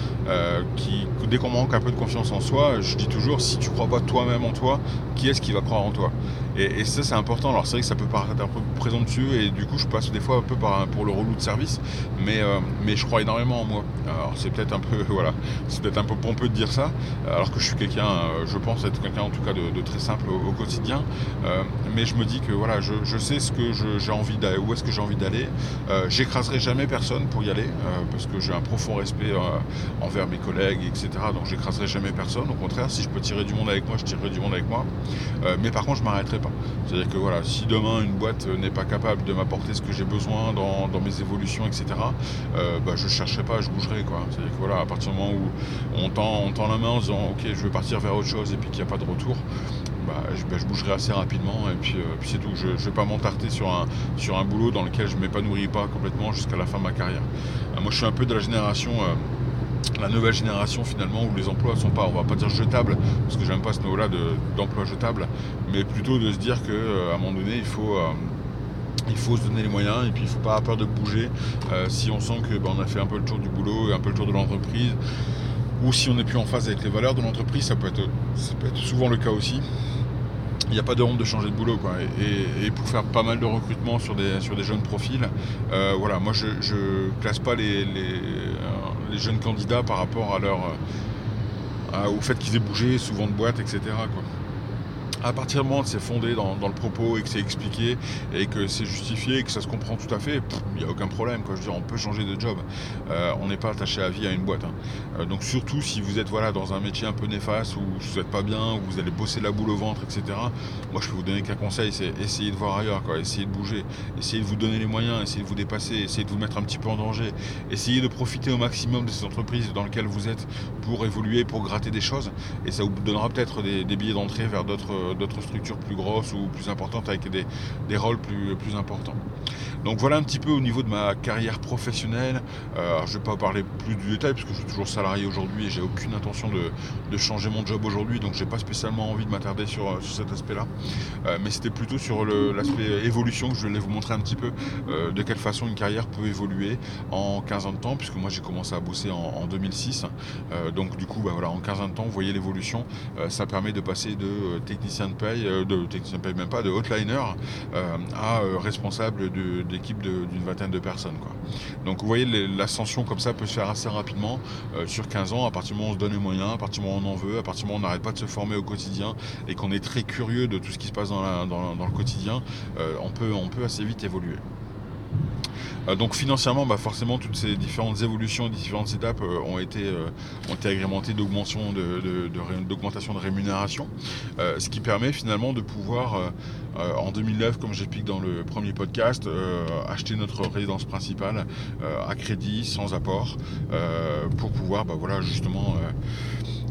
qui dès qu'on manque un peu de confiance en soi, je dis toujours si tu crois pas toi-même en toi, qui est-ce qui va croire en toi? Et, ça c'est important. Alors c'est vrai que ça peut paraître un peu présomptueux et du coup je passe des fois un peu par, pour le relou de service, mais, euh, mais je crois énormément en moi. Alors c'est peut-être un peu [LAUGHS] voilà, c'est peut-être un peu pompeux de dire ça, alors que je suis quelqu'un, euh, je pense être quelqu'un en tout cas de, très simple au, quotidien, euh, mais je me dis que voilà, je, je sais ce que j'ai envie d'aller, où est-ce que j'ai envie d'aller. j'écraserai jamais personne pour y aller parce que j'ai un profond respect envers mes collègues, etc. Donc j'écraserai jamais personne. Au contraire, si je peux tirer du monde avec moi, je tirerai du monde avec moi. mais par contre, je m'arrêterai c'est-à-dire que voilà, si demain une boîte n'est pas capable de m'apporter ce que j'ai besoin dans, mes évolutions, etc., euh, bah, je ne chercherai pas, je bougerai. Quoi. C'est-à-dire que voilà, à partir du moment où on tend, la main en disant ok, je vais partir vers autre chose et puis qu'il n'y a pas de retour, bah, bah, je, bougerai assez rapidement et puis, euh, puis c'est tout. Je ne vais pas m'entarter sur un, sur un boulot dans lequel je ne m'épanouirai pas complètement jusqu'à la fin de ma carrière. Euh, moi, je suis un peu de la génération la nouvelle génération finalement où les emplois sont pas, on va pas dire jetables, parce que j'aime pas ce mot-là d'emploi jetable, mais plutôt de se dire qu'à euh, un moment donné il faut euh, il faut se donner les moyens et puis il faut pas avoir peur de bouger. Euh, si on sent que ben, on a fait un peu le tour du boulot et un peu le tour de l'entreprise ou si on n'est plus en phase avec les valeurs de l'entreprise ça peut être ça peut être souvent le cas aussi. Il n'y a pas de honte de changer de boulot quoi. Et, pour faire pas mal de recrutement sur des, sur des jeunes profils, voilà, moi je, ne classe pas les, les jeunes candidats par rapport à leur, euh, au fait qu'ils aient bougé souvent de boîte, etc. à partir du moment où c'est fondé dans, le propos et que c'est expliqué et que c'est justifié et que ça se comprend tout à fait, il n'y a aucun problème. Je veux dire, on peut changer de job. Euh, on n'est pas attaché à vie à une boîte. Hein. Euh, donc surtout si vous êtes voilà, dans un métier un peu néfaste, où vous n'êtes pas bien, où vous allez bosser la boule au ventre, etc. Moi je peux vous donner qu'un conseil, c'est essayer de voir ailleurs, quoi. essayer de bouger, essayer de vous donner les moyens, essayer de vous dépasser, essayer de vous mettre un petit peu en danger, essayer de profiter au maximum de ces entreprises dans lesquelles vous êtes pour évoluer, pour gratter des choses. Et ça vous donnera peut-être des billets d'entrée vers d'autres d'autres structures plus grosses ou plus importantes avec des, des rôles plus, plus importants. Donc voilà un petit peu au niveau de ma carrière professionnelle. Euh, je ne vais pas parler plus du détail puisque je suis toujours salarié aujourd'hui et j'ai aucune intention de, de, changer mon job aujourd'hui, donc j'ai pas spécialement envie de m'attarder sur, sur, cet aspect-là. Euh, mais c'était plutôt sur l'aspect évolution que je voulais vous montrer un petit peu euh, de quelle façon une carrière peut évoluer en 15 ans de temps, puisque moi j'ai commencé à bosser en, 2006. donc du coup, bah, voilà, en 15 ans de temps, vous voyez l'évolution. ça permet de passer de technicien de paye, de technicien de paye même pas, de hotliner à responsable de équipe d'une vingtaine de personnes. Quoi. Donc vous voyez, l'ascension comme ça peut se faire assez rapidement euh, sur 15 ans, à partir du moment où on se donne les moyens, à partir du moment où on en veut, à partir du moment où on n'arrête pas de se former au quotidien et qu'on est très curieux de tout ce qui se passe dans, le quotidien, euh, on, peut, on peut assez vite évoluer. Euh, donc financièrement, bah, forcément, toutes ces différentes évolutions, différentes étapes euh, ont, été, euh, ont été agrémentées d'augmentation de, de, rémunération, ce qui permet finalement de pouvoir, en 2009, comme j'explique dans le premier podcast, acheter notre résidence principale à crédit, sans apport, pour pouvoir bah, voilà, justement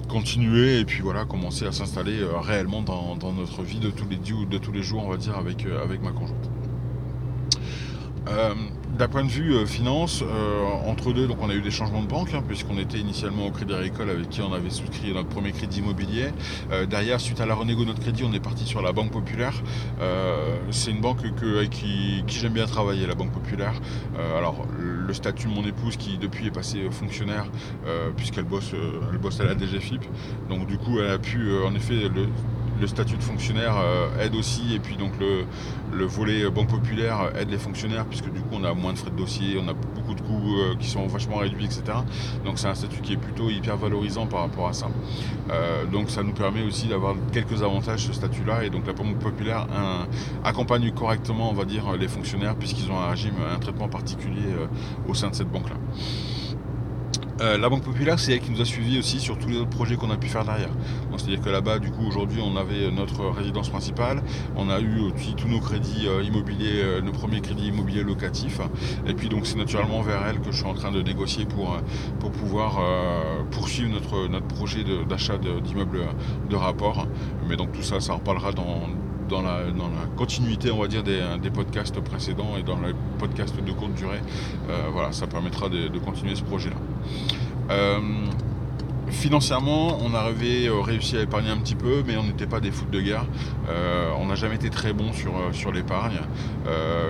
continuer et puis voilà commencer à s'installer réellement dans, notre vie de tous les, de tous les jours on va dire avec, avec ma conjointe. D'un point de vue euh, finance, euh, entre deux, donc on a eu des changements de banque, hein, puisqu'on était initialement au Crédit Agricole avec qui on avait souscrit notre premier crédit immobilier. Euh, derrière, suite à la renégo de notre crédit, on est parti sur la Banque Populaire. c'est une banque que, qui, qui j'aime bien travailler, la Banque Populaire. alors, le statut de mon épouse qui depuis est passée fonctionnaire, puisqu'elle bosse, elle bosse à la DGFIP. Donc du coup, elle a pu, en effet, le, le statut de fonctionnaire euh, aide aussi, et puis donc le, volet Banque Populaire aide les fonctionnaires, puisque du coup on a moins de frais de dossier, on a beaucoup de coûts euh, qui sont vachement réduits, etc. Donc c'est un statut qui est plutôt hyper valorisant par rapport à ça. donc ça nous permet aussi d'avoir quelques avantages ce statut-là. Et donc la Banque Populaire accompagne correctement, on va dire, les fonctionnaires puisqu'ils ont un régime, un traitement particulier au sein de cette banque-là. Euh, la Banque Populaire, c'est elle qui nous a suivis aussi sur tous les autres projets qu'on a pu faire derrière. C'est-à-dire que là-bas, du coup, aujourd'hui, on avait notre résidence principale, on a eu aussi tous nos crédits euh, immobiliers, euh, nos premiers crédits immobiliers locatifs. Et puis, donc, c'est naturellement vers elle que je suis en train de négocier pour, pour pouvoir poursuivre notre, notre projet d'achat d'immeubles de, rapport. Mais donc, tout ça, ça reparlera dans, dans la, continuité, on va dire, des, podcasts précédents et dans les podcasts de courte durée. voilà, ça permettra de, de continuer ce projet-là. Euh, financièrement, on avait euh, réussi à épargner un petit peu, mais on n'était pas des foot de guerre. Euh, on n'a jamais été très bon sur, sur l'épargne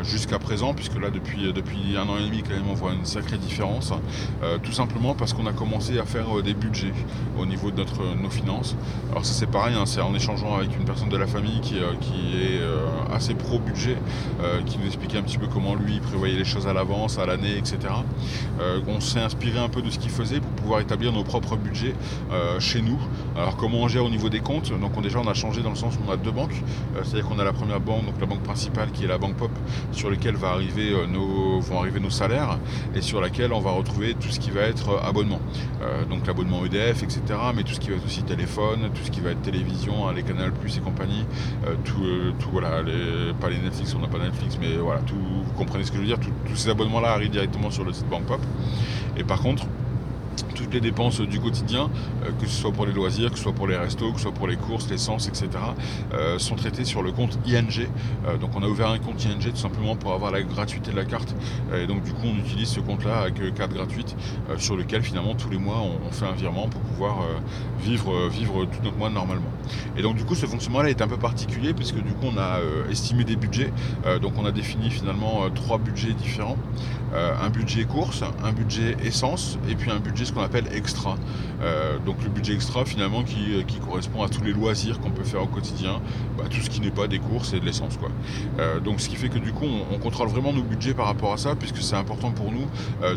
jusqu'à présent, puisque là, depuis, un an et demi, quand même, on voit une sacrée différence. tout simplement parce qu'on a commencé à faire des budgets au niveau de nos finances. Alors ça, c'est pareil, hein, c'est en échangeant avec une personne de la famille qui est assez pro-budget, qui nous expliquait un petit peu comment lui prévoyait les choses à l'avance, à l'année, etc. on s'est inspiré un peu de ce qu'il faisait pour pouvoir établir nos propres budgets euh, chez nous. Alors comment on gère au niveau des comptes? Donc déjà on a changé dans le sens où on a deux banques. Euh, c'est-à-dire qu'on a la première banque, donc la banque principale qui est la banque Pop, sur laquelle va arriver, euh, nos, vont arriver nos salaires et sur laquelle on va retrouver tout ce qui va être abonnement. donc l'abonnement EDF, etc. Mais tout ce qui va être aussi téléphone, tout ce qui va être télévision, hein, les Canal Plus et compagnie, tout, voilà, pas les Netflix, on n'a pas Netflix, mais voilà, tout, vous comprenez ce que je veux dire, tous ces abonnements-là arrivent directement sur le site Banque Pop. Et par contre, toutes les dépenses du quotidien, euh, que ce soit pour les loisirs, que ce soit pour les restos, que ce soit pour les courses, l'essence, etc., euh, sont traitées sur le compte ING. Euh, donc on a ouvert un compte ING tout simplement pour avoir la gratuité de la carte. et donc du coup on utilise ce compte-là avec carte gratuite sur lequel finalement tous les mois on, fait un virement pour pouvoir vivre, vivre tout notre mois normalement. Et donc du coup ce fonctionnement-là est un peu particulier puisque du coup on a estimé des budgets. donc on a défini finalement trois budgets différents. un budget course, un budget essence et puis un budget ce qu'on appelle extra. Euh, donc le budget extra finalement qui, euh, correspond à tous les loisirs qu'on peut faire au quotidien, bah, tout ce qui n'est pas des courses et de l'essence. quoi. Euh, donc ce qui fait que du coup on, contrôle vraiment nos budgets par rapport à ça, puisque c'est important pour nous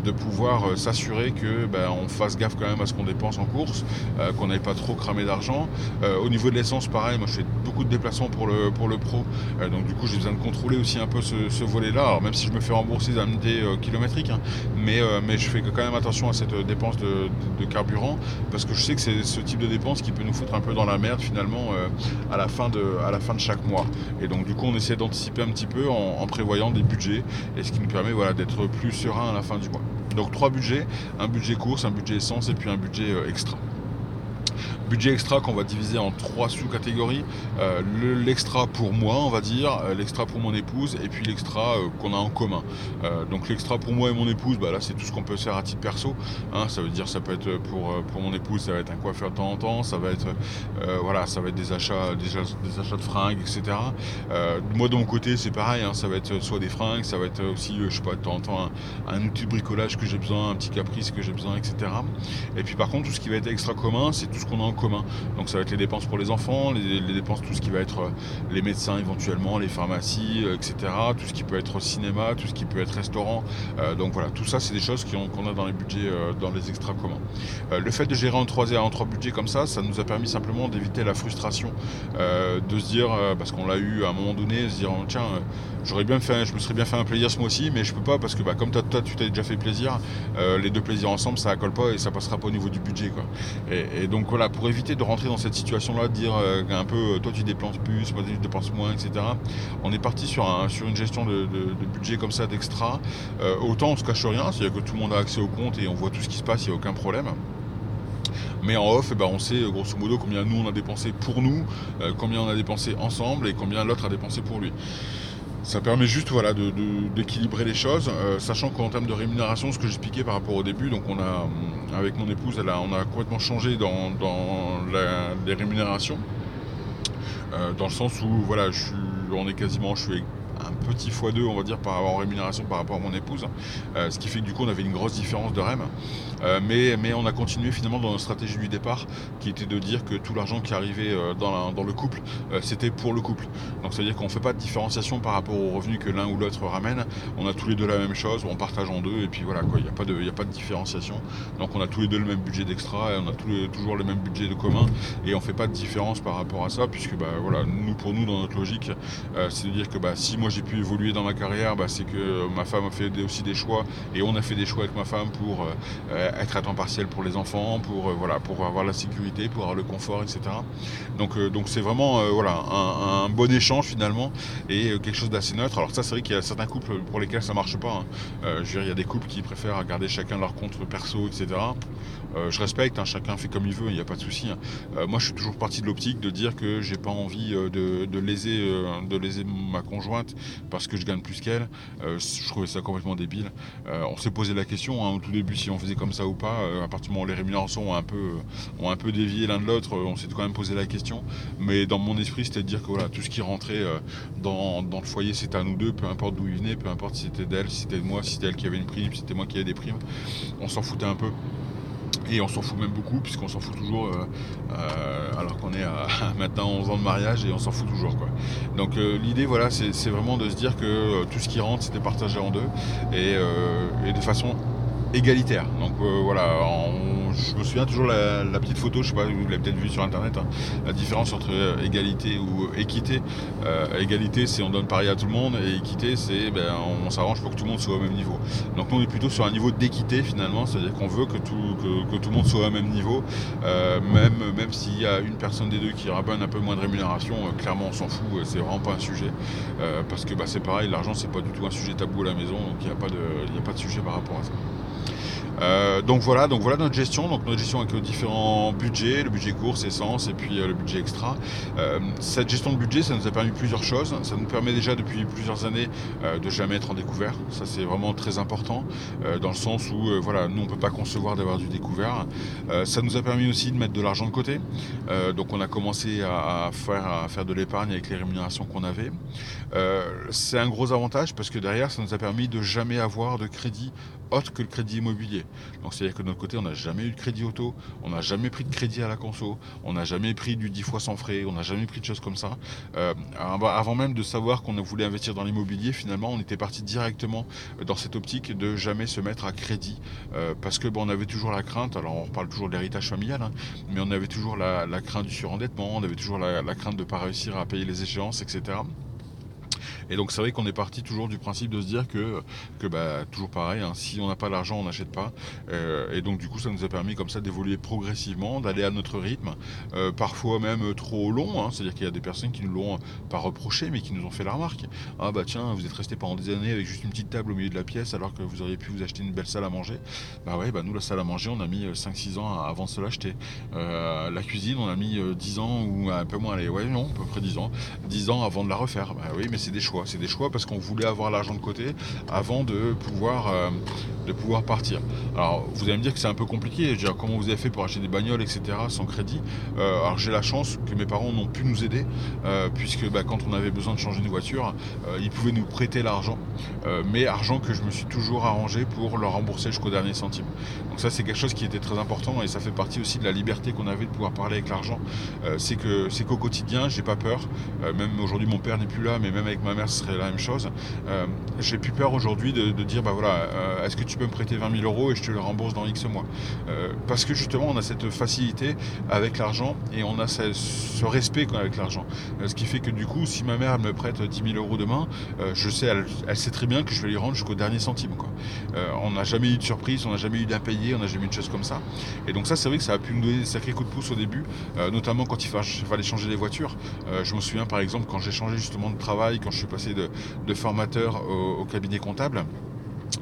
de pouvoir s'assurer que bah, on fasse gaffe quand même à ce qu'on dépense en course, qu'on n'aille pas trop cramer d'argent. au niveau de l'essence, pareil, moi je fais beaucoup de déplacements pour le, pour le pro, donc du coup j'ai besoin de contrôler aussi un peu ce, volet-là. Alors même si je me fais rembourser des indemnités kilométriques, hein, mais, mais je fais quand même attention à cette dépense de carburant parce que je sais que c'est ce type de dépense qui peut nous foutre un peu dans la merde finalement euh, à, la fin de, à la fin de chaque mois. Et donc du coup on essaie d'anticiper un petit peu en, prévoyant des budgets et ce qui nous permet voilà, d'être plus serein à la fin du mois. Donc trois budgets, un budget course, un budget essence et puis un budget euh, extra. Budget extra qu'on va diviser en trois sous-catégories. Euh, l'extra pour moi, on va dire, euh, l'extra pour mon épouse, et puis l'extra euh, qu'on a en commun. donc l'extra pour moi et mon épouse, bah là c'est tout ce qu'on peut faire à titre perso. Hein. ça veut dire ça peut être pour, pour mon épouse, ça va être un coiffeur de temps en temps, ça va être voilà, ça va être des achats, des, achats de fringues, etc. moi de mon côté c'est pareil, hein. ça va être soit des fringues, ça va être aussi, je sais pas, de temps en temps un, outil de bricolage que j'ai besoin, un petit caprice que j'ai besoin, etc. Et puis par contre tout ce qui va être extra commun, c'est tout ce qu'on a en commun. Donc ça va être les dépenses pour les enfants, les, dépenses, tout ce qui va être euh, les médecins éventuellement, les pharmacies, euh, etc. Tout ce qui peut être cinéma, tout ce qui peut être restaurant. Euh, donc voilà, tout ça c'est des choses qu'on a dans les budgets, dans les extra communs. le fait de gérer en trois, en trois budgets comme ça, ça nous a permis simplement d'éviter la frustration, de se dire, parce qu'on l'a eu à un moment donné, se dire tiens, j'aurais bien fait, je me serais bien fait un plaisir ce mois-ci, mais je peux pas parce que bah, comme toi, tu t'es déjà fait plaisir, les deux plaisirs ensemble ça colle pas et ça passera pas au niveau du budget. Quoi. et donc voilà, pour éviter de rentrer dans cette situation-là, de dire euh, un peu toi tu dépenses plus, moi tu dépenses moins, etc. On est parti sur, un, sur une gestion de, budget comme ça d'extra. Euh, autant on se cache rien, c'est-à-dire que tout le monde a accès au compte et on voit tout ce qui se passe, il n'y a aucun problème. Mais en off, eh ben, on sait grosso modo combien nous on a dépensé pour nous, euh, combien on a dépensé ensemble et combien l'autre a dépensé pour lui. Ça permet juste voilà, d'équilibrer les choses, euh, sachant qu'en termes de rémunération, ce que j'expliquais par rapport au début, donc on a, avec mon épouse, elle on a complètement changé dans, les rémunérations, euh, dans le sens où voilà, je suis, on est quasiment, je suis petit x2, on va dire, par, en rémunération par rapport à mon épouse. ce qui fait que du coup, on avait une grosse différence de REM. mais, mais on a continué finalement dans notre stratégie du départ, qui était de dire que tout l'argent qui arrivait dans, dans le couple, c'était pour le couple. Donc ça veut dire qu'on ne fait pas de différenciation par rapport aux revenus que l'un ou l'autre ramène. On a tous les deux la même chose, on partage en deux, et puis voilà, quoi. Il n'y a, pas de, a pas de différenciation. Donc on a tous les deux le même budget d'extra, et on a tous toujours le même budget de commun, et on ne fait pas de différence par rapport à ça, puisque bah, voilà, nous, pour nous, dans notre logique, euh, c'est de dire que bah, si moi j'ai pu évoluer dans ma carrière, bah, c'est que ma femme a fait aussi des choix, et on a fait des choix avec ma femme pour euh, être à temps partiel pour les enfants, pour, euh, voilà, pour avoir la sécurité, pour avoir le confort, etc. Donc donc c'est vraiment voilà, un, bon échange finalement, et quelque chose d'assez neutre. Alors ça c'est vrai qu'il y a certains couples pour lesquels ça marche pas. Hein. je veux dire, il y a des couples qui préfèrent garder chacun leur compte perso, etc. je respecte, hein, chacun fait comme il veut, il n'y a pas de souci. Hein. moi je suis toujours parti de l'optique de dire que j'ai pas envie de, de léser, ma conjointe parce que je gagne plus qu'elle. je trouvais ça complètement débile. on s'est posé la question au tout début si on faisait comme ça ou pas. à partir du moment où les rémunérations ont un peu, dévié l'un de l'autre, on s'est quand même posé la question. Mais dans mon esprit, c'était de dire que voilà, tout ce qui rentrait dans, dans, le foyer, c'était à nous deux, peu importe d'où il venait, peu importe si c'était d'elle, si c'était de moi, si c'était elle qui avait une prime, si c'était moi qui avais des primes. On s'en foutait un peu. Et on s'en fout même beaucoup, puisqu'on s'en fout toujours, euh, euh, alors qu'on est à, [LAUGHS] maintenant 11 ans de mariage et on s'en fout toujours. Quoi. Donc euh, l'idée, voilà, c'est vraiment de se dire que tout ce qui rentre, c'était partagé en deux et, et de façon égalitaire. Donc voilà, on je me souviens toujours la, la, petite photo, je sais pas, vous l'avez peut-être vu sur internet, hein. la différence entre euh, égalité ou euh, équité. Euh, égalité, c'est on donne pareil à tout le monde, et équité, c'est ben, on, s'arrange pour que tout le monde soit au même niveau. Donc nous, on est plutôt sur un niveau d'équité finalement, c'est-à-dire qu'on veut que tout, que, tout le monde soit au même niveau, même, même s'il y a une personne des deux qui rabonne un peu moins de rémunération, clairement on s'en fout, c'est vraiment pas un sujet. parce que bah, c'est pareil, l'argent c'est pas du tout un sujet tabou à la maison, donc il n'y a, a pas de sujet par rapport à ça. Euh, donc voilà, donc voilà notre gestion. Donc notre gestion avec nos différents budgets, le budget course, essence et puis euh, le budget extra. Euh, cette gestion de budget, ça nous a permis plusieurs choses. Ça nous permet déjà depuis plusieurs années de jamais être en découvert. Ça c'est vraiment très important dans le sens où voilà, nous on peut pas concevoir d'avoir du découvert. ça nous a permis aussi de mettre de l'argent de côté. donc on a commencé à, faire, à faire de l'épargne avec les rémunérations qu'on avait. c'est un gros avantage parce que derrière ça nous a permis de jamais avoir de crédit autre que le crédit immobilier. Donc c'est-à-dire que de notre côté, on n'a jamais eu de crédit auto, on n'a jamais pris de crédit à la conso, on n'a jamais pris du 10 fois sans frais, on n'a jamais pris de choses comme ça. Euh, avant même de savoir qu'on voulait investir dans l'immobilier, finalement, on était parti directement dans cette optique de jamais se mettre à crédit, euh, parce que bon, on avait toujours la crainte, alors on parle toujours d'héritage familial, hein, mais on avait toujours la, crainte du surendettement, on avait toujours la, la crainte de ne pas réussir à payer les échéances, etc. Et donc c'est vrai qu'on est parti toujours du principe de se dire que, que bah, toujours pareil, hein, si on n'a pas l'argent, on n'achète pas. Euh, et donc du coup, ça nous a permis comme ça d'évoluer progressivement, d'aller à notre rythme, euh, parfois même trop long. Hein. C'est-à-dire qu'il y a des personnes qui nous l'ont pas reproché, mais qui nous ont fait la remarque. Ah bah tiens, vous êtes resté pendant des années avec juste une petite table au milieu de la pièce alors que vous auriez pu vous acheter une belle salle à manger. Bah ouais, bah nous la salle à manger, on a mis 5-6 ans avant de se l'acheter. Euh, la cuisine, on a mis 10 ans ou un peu moins, allez, ouais non, à peu près 10 ans. 10 ans avant de la refaire. Bah oui, mais c'est des choix. C'est des choix parce qu'on voulait avoir l'argent de côté avant de pouvoir, euh, de pouvoir partir. Alors vous allez me dire que c'est un peu compliqué. Comment vous avez fait pour acheter des bagnoles, etc. sans crédit euh, Alors j'ai la chance que mes parents n'ont pu nous aider euh, puisque bah, quand on avait besoin de changer une voiture, ils pouvaient nous prêter l'argent, mais argent que je me suis toujours arrangé pour leur rembourser jusqu'au dernier centime. Donc ça c'est quelque chose qui était très important et ça fait partie aussi de la liberté qu'on avait de pouvoir parler avec l'argent. c'est c'est qu'au quotidien j'ai pas peur. même aujourd'hui mon père n'est plus là, mais même avec ma mère ce serait la même chose. Euh, j'ai plus peur aujourd'hui de, dire bah voilà, euh, est-ce que tu peux me prêter 20 000 euros et je te le rembourse dans X mois? Euh, Parce que justement, on a cette facilité avec l'argent et on a ce, respect avec l'argent. ce qui fait que du coup, si ma mère me prête 10 000 euros demain, je sais, elle, sait très bien que je vais lui rendre jusqu'au dernier centime. Quoi. on n'a jamais eu de surprise, on n'a jamais eu d'impayé, on n'a jamais eu de choses comme ça. Et donc ça, c'est vrai que ça a pu me donner des sacrés coups de pouce au début, notamment quand il fallait changer les voitures. je me souviens par exemple quand j'ai changé justement de travail, quand je suis de, formateur au, cabinet comptable.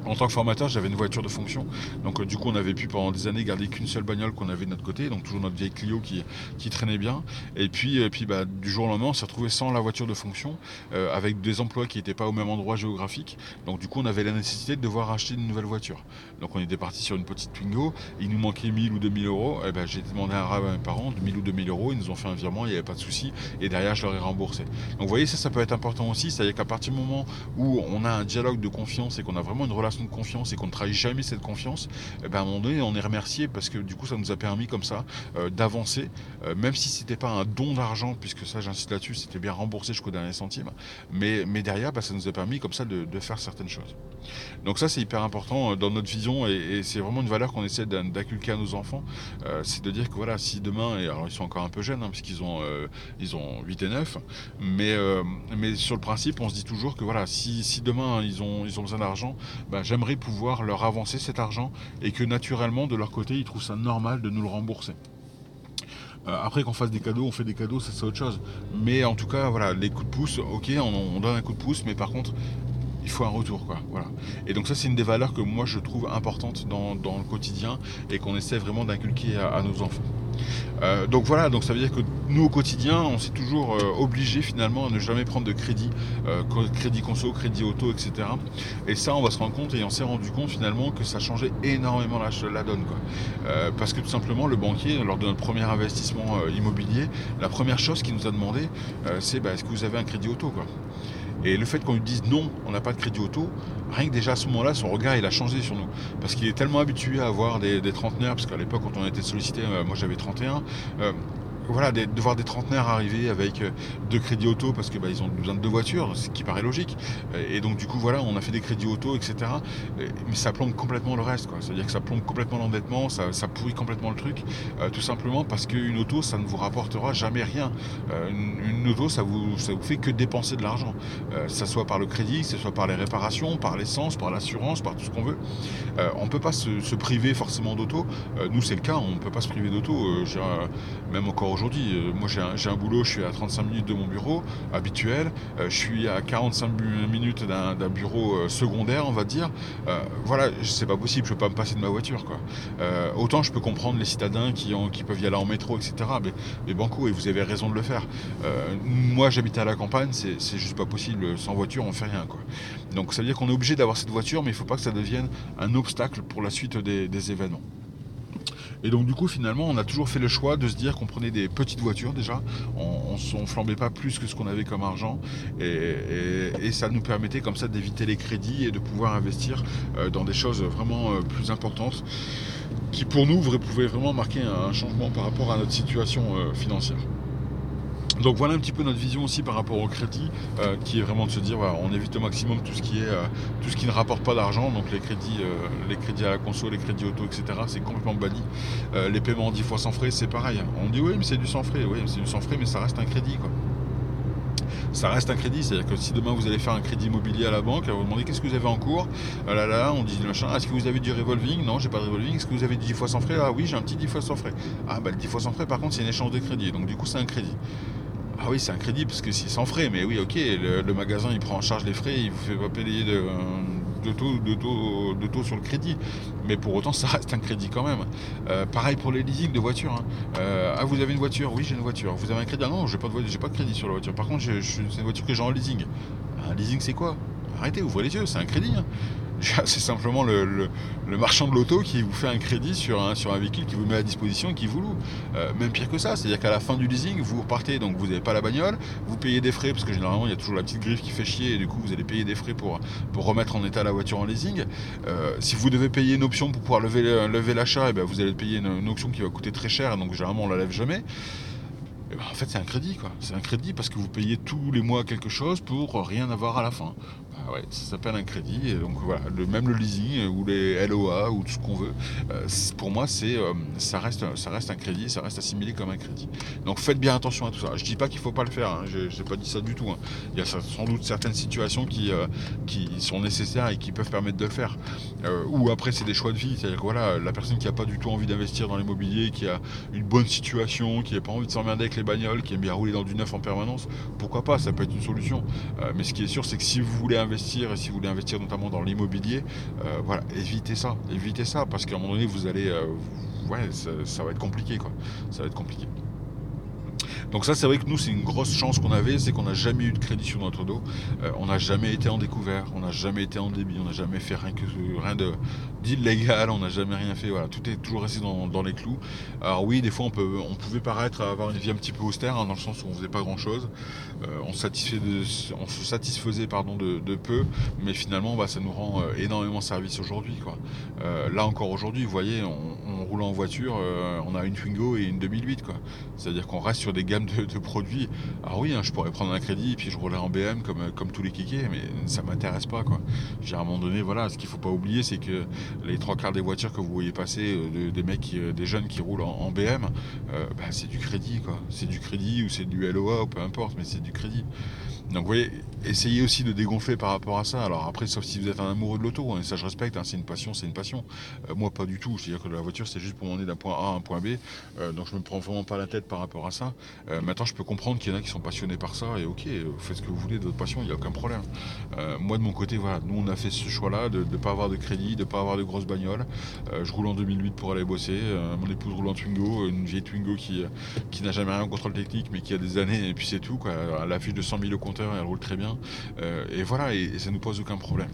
En tant que formateur, j'avais une voiture de fonction. Donc euh, du coup, on avait pu pendant des années garder qu'une seule bagnole qu'on avait de notre côté, donc toujours notre vieille Clio qui, qui traînait bien. Et puis, et puis bah, du jour au lendemain, on s'est retrouvé sans la voiture de fonction, euh, avec des emplois qui n'étaient pas au même endroit géographique. Donc du coup, on avait la nécessité de devoir acheter une nouvelle voiture. Donc on était parti sur une petite Twingo, il nous manquait 1000 ou 2000 euros. Et ben, j'ai demandé un rabais à mes parents de 1000 ou 2000 euros, ils nous ont fait un virement, il n'y avait pas de souci. Et derrière, je leur ai remboursé. Donc vous voyez, ça, ça peut être important aussi, c'est-à-dire qu'à partir du moment où on a un dialogue de confiance et qu'on a vraiment une relation de confiance et qu'on ne trahit jamais cette confiance, eh ben, à un moment donné, on est remercié parce que du coup, ça nous a permis comme ça euh, d'avancer, euh, même si c'était pas un don d'argent, puisque ça, j'insiste là-dessus, c'était bien remboursé jusqu'au dernier centime, mais, mais derrière, bah, ça nous a permis comme ça de, faire certaines choses. Donc ça, c'est hyper important euh, dans notre vision et, c'est vraiment une valeur qu'on essaie d'inculquer à nos enfants, c'est de dire que voilà, si demain, et alors ils sont encore un peu jeunes, hein, puisqu'ils ont, ils ont 8 et 9, mais, mais sur le principe, on se dit toujours que voilà, si, si demain ils ont, ils ont besoin d'argent, bah, j'aimerais pouvoir leur avancer cet argent et que naturellement, de leur côté, ils trouvent ça normal de nous le rembourser. Euh, après qu'on fasse des cadeaux, on fait des cadeaux, ça c'est autre chose. Mais en tout cas, voilà, les coups de pouce, ok, on, donne un coup de pouce, mais par contre, il faut un retour, quoi. Voilà. Et donc ça, c'est une des valeurs que moi je trouve importante dans, le quotidien et qu'on essaie vraiment d'inculquer à nos enfants. Euh, donc voilà, donc ça veut dire que nous au quotidien, on s'est toujours euh, obligé finalement à ne jamais prendre de crédit, euh, crédit conso, crédit auto, etc. Et ça, on va se rendre compte et on s'est rendu compte finalement que ça changeait énormément la, donne. parce que tout simplement, le banquier, lors de notre premier investissement immobilier, la première chose qu'il nous a demandé, c'est bah, est-ce que vous avez un crédit auto quoi? Et le fait qu'on lui dise non, on n'a pas de crédit auto, rien que déjà à ce moment-là, son regard il a changé sur nous. Parce qu'il est tellement habitué à avoir des, trentenaires, parce qu'à l'époque quand on été sollicité, euh, moi j'avais 31, voilà, de, voir des trentenaires arriver avec euh, deux crédits auto parce que bah, ont besoin de deux voitures, ce qui paraît logique. Et donc du coup voilà, on a fait des crédits auto, etc. Mais ça plombe complètement le reste. C'est-à-dire que ça plombe complètement l'endettement, ça, pourrit complètement le truc, euh, tout simplement parce qu'une auto, ça ne vous rapportera jamais rien. Euh, une, auto, ça vous, ça vous fait que dépenser de l'argent. Euh, ça soit par le crédit, ce soit par les réparations, par l'essence, par l'assurance, par tout ce qu'on veut. on ne peut pas se, priver forcément d'auto. nous c'est le cas, on ne peut pas se priver d'auto. même encore aujourd'hui. Euh, moi, j'ai un, boulot, je suis à 35 minutes de mon bureau habituel. Euh, je suis à 45 minutes d'un bureau euh, secondaire, on va dire. voilà, c'est pas possible, je peux pas me passer de ma voiture. Quoi. autant je peux comprendre les citadins qui, peuvent y aller en métro, etc. Mais, mais banco, et vous avez raison de le faire. moi, j'habite à la campagne, c'est juste pas possible. Sans voiture, on fait rien. Quoi. Donc, ça veut dire qu'on est obligé d'avoir cette voiture, mais il faut pas que ça devienne un obstacle pour la suite des événements. Et donc du coup finalement on a toujours fait le choix de se dire qu'on prenait des petites voitures déjà, on ne flambait pas plus que ce qu'on avait comme argent et, ça nous permettait comme ça d'éviter les crédits et de pouvoir investir euh, dans des choses vraiment euh, plus importantes qui pour nous pouvaient vraiment marquer un changement par rapport à notre situation euh, financière. Donc voilà un petit peu notre vision aussi par rapport au crédit, euh, qui est vraiment de se dire on évite au maximum tout ce qui est euh, tout ce qui ne rapporte pas d'argent, donc les crédits, euh, les crédits à la console, les crédits auto, etc. C'est complètement banni. les paiements 10 fois sans frais, c'est pareil. On dit oui mais c'est du sans frais, oui c'est du sans frais, mais ça reste un crédit. Ça reste un crédit, c'est-à-dire que si demain vous allez faire un crédit immobilier à la banque, vous demandez qu'est-ce que vous avez en cours, ah là là, on dit machin, est-ce que vous avez du revolving? Non, j'ai pas de revolving. Est-ce que vous avez du 10 fois sans frais? Ah oui, j'ai un petit 10 fois sans frais. Ah bah le 10 fois sans frais, par contre, c'est un échange de crédit, donc du coup c'est un crédit. Ah oui, c'est un crédit parce que c'est sans frais, mais oui, ok, le, magasin il prend en charge les frais, il vous fait pas payer de, taux sur le crédit. Mais pour autant, ça reste un crédit quand même. Euh, pareil pour les leasing de voitures. Hein. Euh, ah, vous avez une voiture? Oui, j'ai une voiture. Vous avez un crédit? Ah non, j'ai pas, de, pas de crédit sur la voiture. Par contre, c'est une voiture que j'ai en leasing. Un leasing, c'est quoi? Arrêtez, ouvrez les yeux, c'est un crédit. Hein. [LAUGHS] C'est simplement le, marchand de l'auto qui vous fait un crédit sur un, véhicule qui vous met à disposition et qui vous loue. Euh, même pire que ça, c'est-à-dire qu'à la fin du leasing, vous repartez, donc vous n'avez pas la bagnole, vous payez des frais, parce que généralement il y a toujours la petite griffe qui fait chier, et du coup vous allez payer des frais pour, remettre en état la voiture en leasing. Euh, si vous devez payer une option pour pouvoir lever, lever l'achat, et eh bien vous allez payer une, option qui va coûter très cher, donc généralement on la lève jamais. Eh ben, en fait, c'est un crédit, quoi. C'est un crédit parce que vous payez tous les mois quelque chose pour rien avoir à la fin. Ah ouais, ça s'appelle un crédit. Et donc voilà, même le leasing euh, ou les LOA ou tout ce qu'on veut, euh, pour moi, euh, ça, reste, ça reste un crédit, ça reste assimilé comme un crédit. Donc faites bien attention à tout ça. Je dis pas qu'il faut pas le faire, hein, je n'ai pas dit ça du tout. Hein. Il y a sans doute certaines situations qui, qui sont nécessaires et qui peuvent permettre de le faire. ou après, c'est des choix de vie. C'est-à-dire que voilà, la personne qui n'a pas du tout envie d'investir dans l'immobilier, qui a une bonne situation, qui n'a pas envie de s'emmerder avec les bagnoles, qui aime bien rouler dans du neuf en permanence, pourquoi pas Ça peut être une solution. mais ce qui est sûr, c'est que si vous voulez investir, investir et si vous voulez investir notamment dans l'immobilier, voilà, évitez ça, évitez ça parce qu'à un moment donné vous allez, ouais, ça, ça, va être compliqué quoi, ça va être compliqué. Donc ça, c'est vrai que nous, c'est une grosse chance qu'on avait, c'est qu'on n'a jamais eu de crédit sur notre dos. Euh, on n'a jamais été en découvert, on n'a jamais été en débit, on n'a jamais fait rien, que, rien de d'illégal, on n'a jamais rien fait. Voilà, tout est toujours resté dans, les clous. Alors oui, des fois, on, peut, on pouvait paraître avoir une vie un petit peu austère, hein, dans le sens où on faisait pas grand-chose. Euh, on, on se satisfaisait pardon, de, peu, mais finalement, bah, ça nous rend euh, énormément service aujourd'hui. là encore aujourd'hui, vous voyez, on, roule en voiture, on a une Twingo et une 2008. C'est-à-dire qu'on reste sur des de, produits. Alors oui, hein, je pourrais prendre un crédit et puis je roulerai en BM comme, tous les kikés, mais ça m'intéresse pas. Quoi. à un moment donné, voilà, ce qu'il faut pas oublier, c'est que les trois quarts des voitures que vous voyez passer, euh, des mecs, euh, des jeunes qui roulent en, BM, euh, bah, c'est du crédit. quoi. C'est du crédit ou c'est du LOA ou peu importe, mais c'est du crédit. Donc vous voyez, essayez aussi de dégonfler par rapport à ça. Alors après, sauf si vous êtes un amoureux de l'auto, hein, et ça je respecte, hein, c'est une passion, c'est une passion. Euh, moi pas du tout, c'est-à-dire que la voiture c'est juste pour m'emmener d'un point A à un point B, euh, donc je me prends vraiment pas la tête par rapport à ça. Euh, maintenant je peux comprendre qu'il y en a qui sont passionnés par ça, et ok, faites ce que vous voulez de votre passion, il n'y a aucun problème. moi de mon côté, voilà, nous on a fait ce choix-là de ne pas avoir de crédit, de ne pas avoir de grosses bagnoles. je roule en 2008 pour aller bosser, mon épouse roule en Twingo, une vieille Twingo qui, qui n'a jamais rien en contrôle technique, mais qui a des années, et puis c'est tout, quoi. Elle affiche de 100 000 au compteur, elle roule très bien. Et voilà, et, et ça nous pose aucun problème.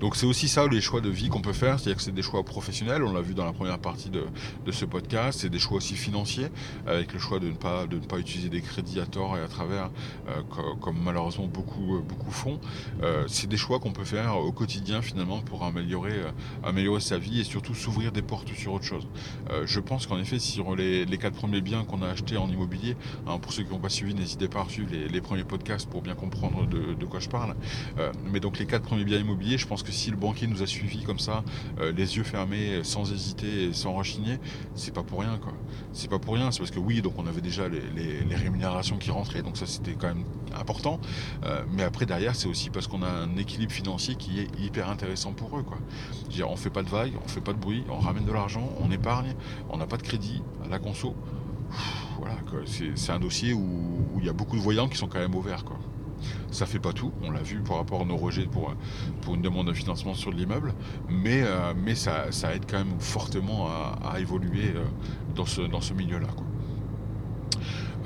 Donc c'est aussi ça les choix de vie qu'on peut faire, c'est-à-dire que c'est des choix professionnels, on l'a vu dans la première partie de, ce podcast, c'est des choix aussi financiers, avec le choix de ne pas, de ne pas utiliser des crédits à tort et à travers, euh, comme, malheureusement beaucoup, euh, beaucoup font. Euh, c'est des choix qu'on peut faire au quotidien finalement pour améliorer, améliorer sa vie et surtout s'ouvrir des portes sur autre chose. je pense qu'en effet, sur les, les quatre premiers biens qu'on a achetés en immobilier, hein, pour ceux qui n'ont pas suivi, n'hésitez pas à suivre les, premiers podcasts pour bien comprendre de, de quoi je parle. mais donc les quatre premiers biens immobiliers, je pense que si le banquier nous a suivis comme ça, euh, les yeux fermés, sans hésiter sans rechigner, c'est pas pour rien quoi. C'est pas pour rien, c'est parce que oui, donc on avait déjà les, rémunérations qui rentraient, donc ça c'était quand même important. Euh, mais après derrière, c'est aussi parce qu'on a un équilibre financier qui est hyper intéressant pour eux quoi. on fait pas de vagues, on fait pas de bruit, on ramène de l'argent, on épargne, on n'a pas de crédit à la conso. voilà, c'est un dossier où il y a beaucoup de voyants qui sont quand même au vert quoi. Ça fait pas tout, on l'a vu par rapport à nos rejets pour, une demande de financement sur l'immeuble, mais, euh, mais ça, aide quand même fortement à, évoluer euh, dans ce milieu-là.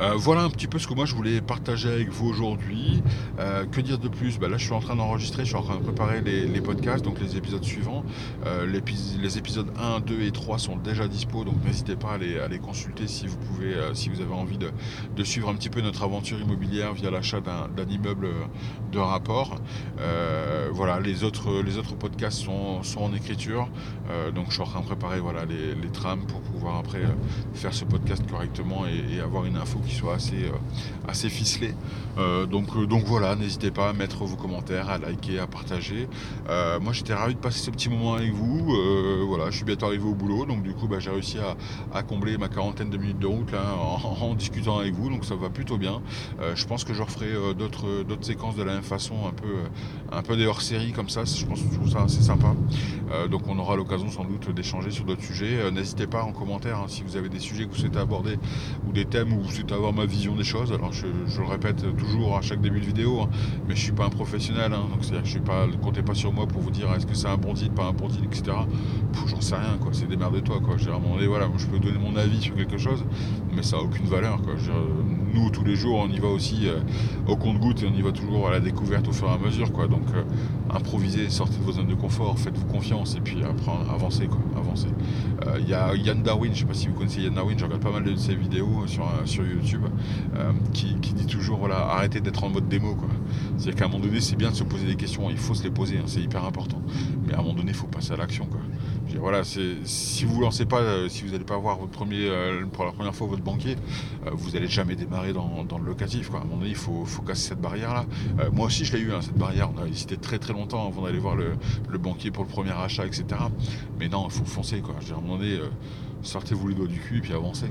Euh, voilà un petit peu ce que moi je voulais partager avec vous aujourd'hui. Euh, que dire de plus? Bah Là je suis en train d'enregistrer, je suis en train de préparer les, podcasts, donc les épisodes suivants. Euh, les épisodes 1, 2 et 3 sont déjà dispo, donc n'hésitez pas à les, consulter si vous pouvez, si vous avez envie de, suivre un petit peu notre aventure immobilière via l'achat d'un immeuble de rapport. voilà, les autres, les autres podcasts sont, sont en écriture, donc je suis en train de préparer voilà, les, les trames pour pouvoir après faire ce podcast correctement et, et avoir une info qui soit assez, euh, assez ficelé. Euh, donc, euh, donc voilà, n'hésitez pas à mettre vos commentaires, à liker, à partager. moi j'étais ravi de passer ce petit moment avec vous. voilà, je suis bientôt arrivé au boulot, donc du coup bah, j'ai réussi à, combler ma quarantaine de minutes de route là, en, discutant avec vous, donc ça va plutôt bien. je pense que je referai d'autres, d'autres séquences de la même façon, un peu, un peu des hors-série comme ça. Je pense que je trouve ça assez sympa. donc on aura l'occasion sans doute d'échanger sur d'autres sujets. n'hésitez pas en commentaire hein, si vous avez des sujets que vous souhaitez aborder ou des thèmes où vous souhaitez avoir ma vision des choses. Alors je, le répète toujours à chaque début de vidéo, hein, mais je suis pas un professionnel, hein. donc c'est-à-dire je suis pas, comptez pas sur moi pour vous dire est-ce que c'est un bon deal, pas un bon deal, etc. J'en sais rien, quoi. C'est des de toi, quoi. Je, voilà, je peux donner mon avis sur quelque chose, mais ça a aucune valeur, quoi. nous tous les jours, on y va aussi euh, au compte-goutte et on y va toujours à la découverte au fur et à mesure, quoi. Donc euh, improvisez, sortez de vos zones de confort, faites-vous confiance et puis après avancez, quoi. Avancez. Euh, il y a Yann Darwin, je sais pas si vous connaissez Yann Darwin, je regarde pas mal de ses vidéos sur, sur YouTube. Euh, qui, dit toujours voilà, arrêtez d'être en mode démo. C'est-à-dire qu'à un moment donné, c'est bien de se poser des questions, il faut se les poser, hein, c'est hyper important. Mais à un moment donné, il faut passer à l'action. Voilà, si vous ne lancez pas, euh, si vous n'allez pas voir votre premier, euh, pour la première fois votre banquier, vous n'allez jamais démarrer dans, le locatif. À un moment donné, il faut, casser cette barrière-là. moi aussi, je l'ai eu, hein, cette barrière. On a hésité très très longtemps avant d'aller voir le, banquier pour le premier achat, etc. Mais non, il faut foncer. Quoi. à un moment donné, sortez-vous les doigts du cul et puis avancez.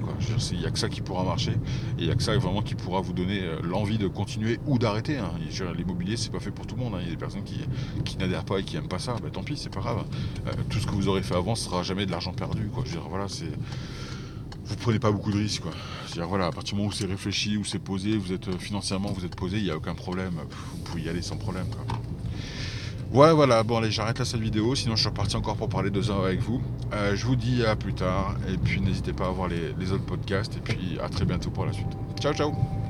Il n'y a que ça qui pourra marcher. Et il n'y a que ça vraiment qui pourra vous donner euh, l'envie de continuer ou d'arrêter. Hein. L'immobilier, c'est pas fait pour tout le monde. Hein. Il y a des personnes qui, n'adhèrent pas et qui n'aiment pas ça. Bah, tant pis, c'est pas grave. Euh, tout ce que vous aurez fait avant sera jamais de l'argent perdu. Quoi. Je veux dire, voilà, c'est vous prenez pas beaucoup de risques. Quoi. C'est-à-dire, voilà, à partir du moment où c'est réfléchi, où c'est posé, vous êtes financièrement, vous êtes posé, il n'y a aucun problème. Vous pouvez y aller sans problème. Ouais, voilà, bon, allez, j'arrête là cette vidéo, sinon je suis reparti encore pour parler deux heures avec vous. Euh, je vous dis à plus tard, et puis n'hésitez pas à voir les autres podcasts, et puis à très bientôt pour la suite. Ciao, ciao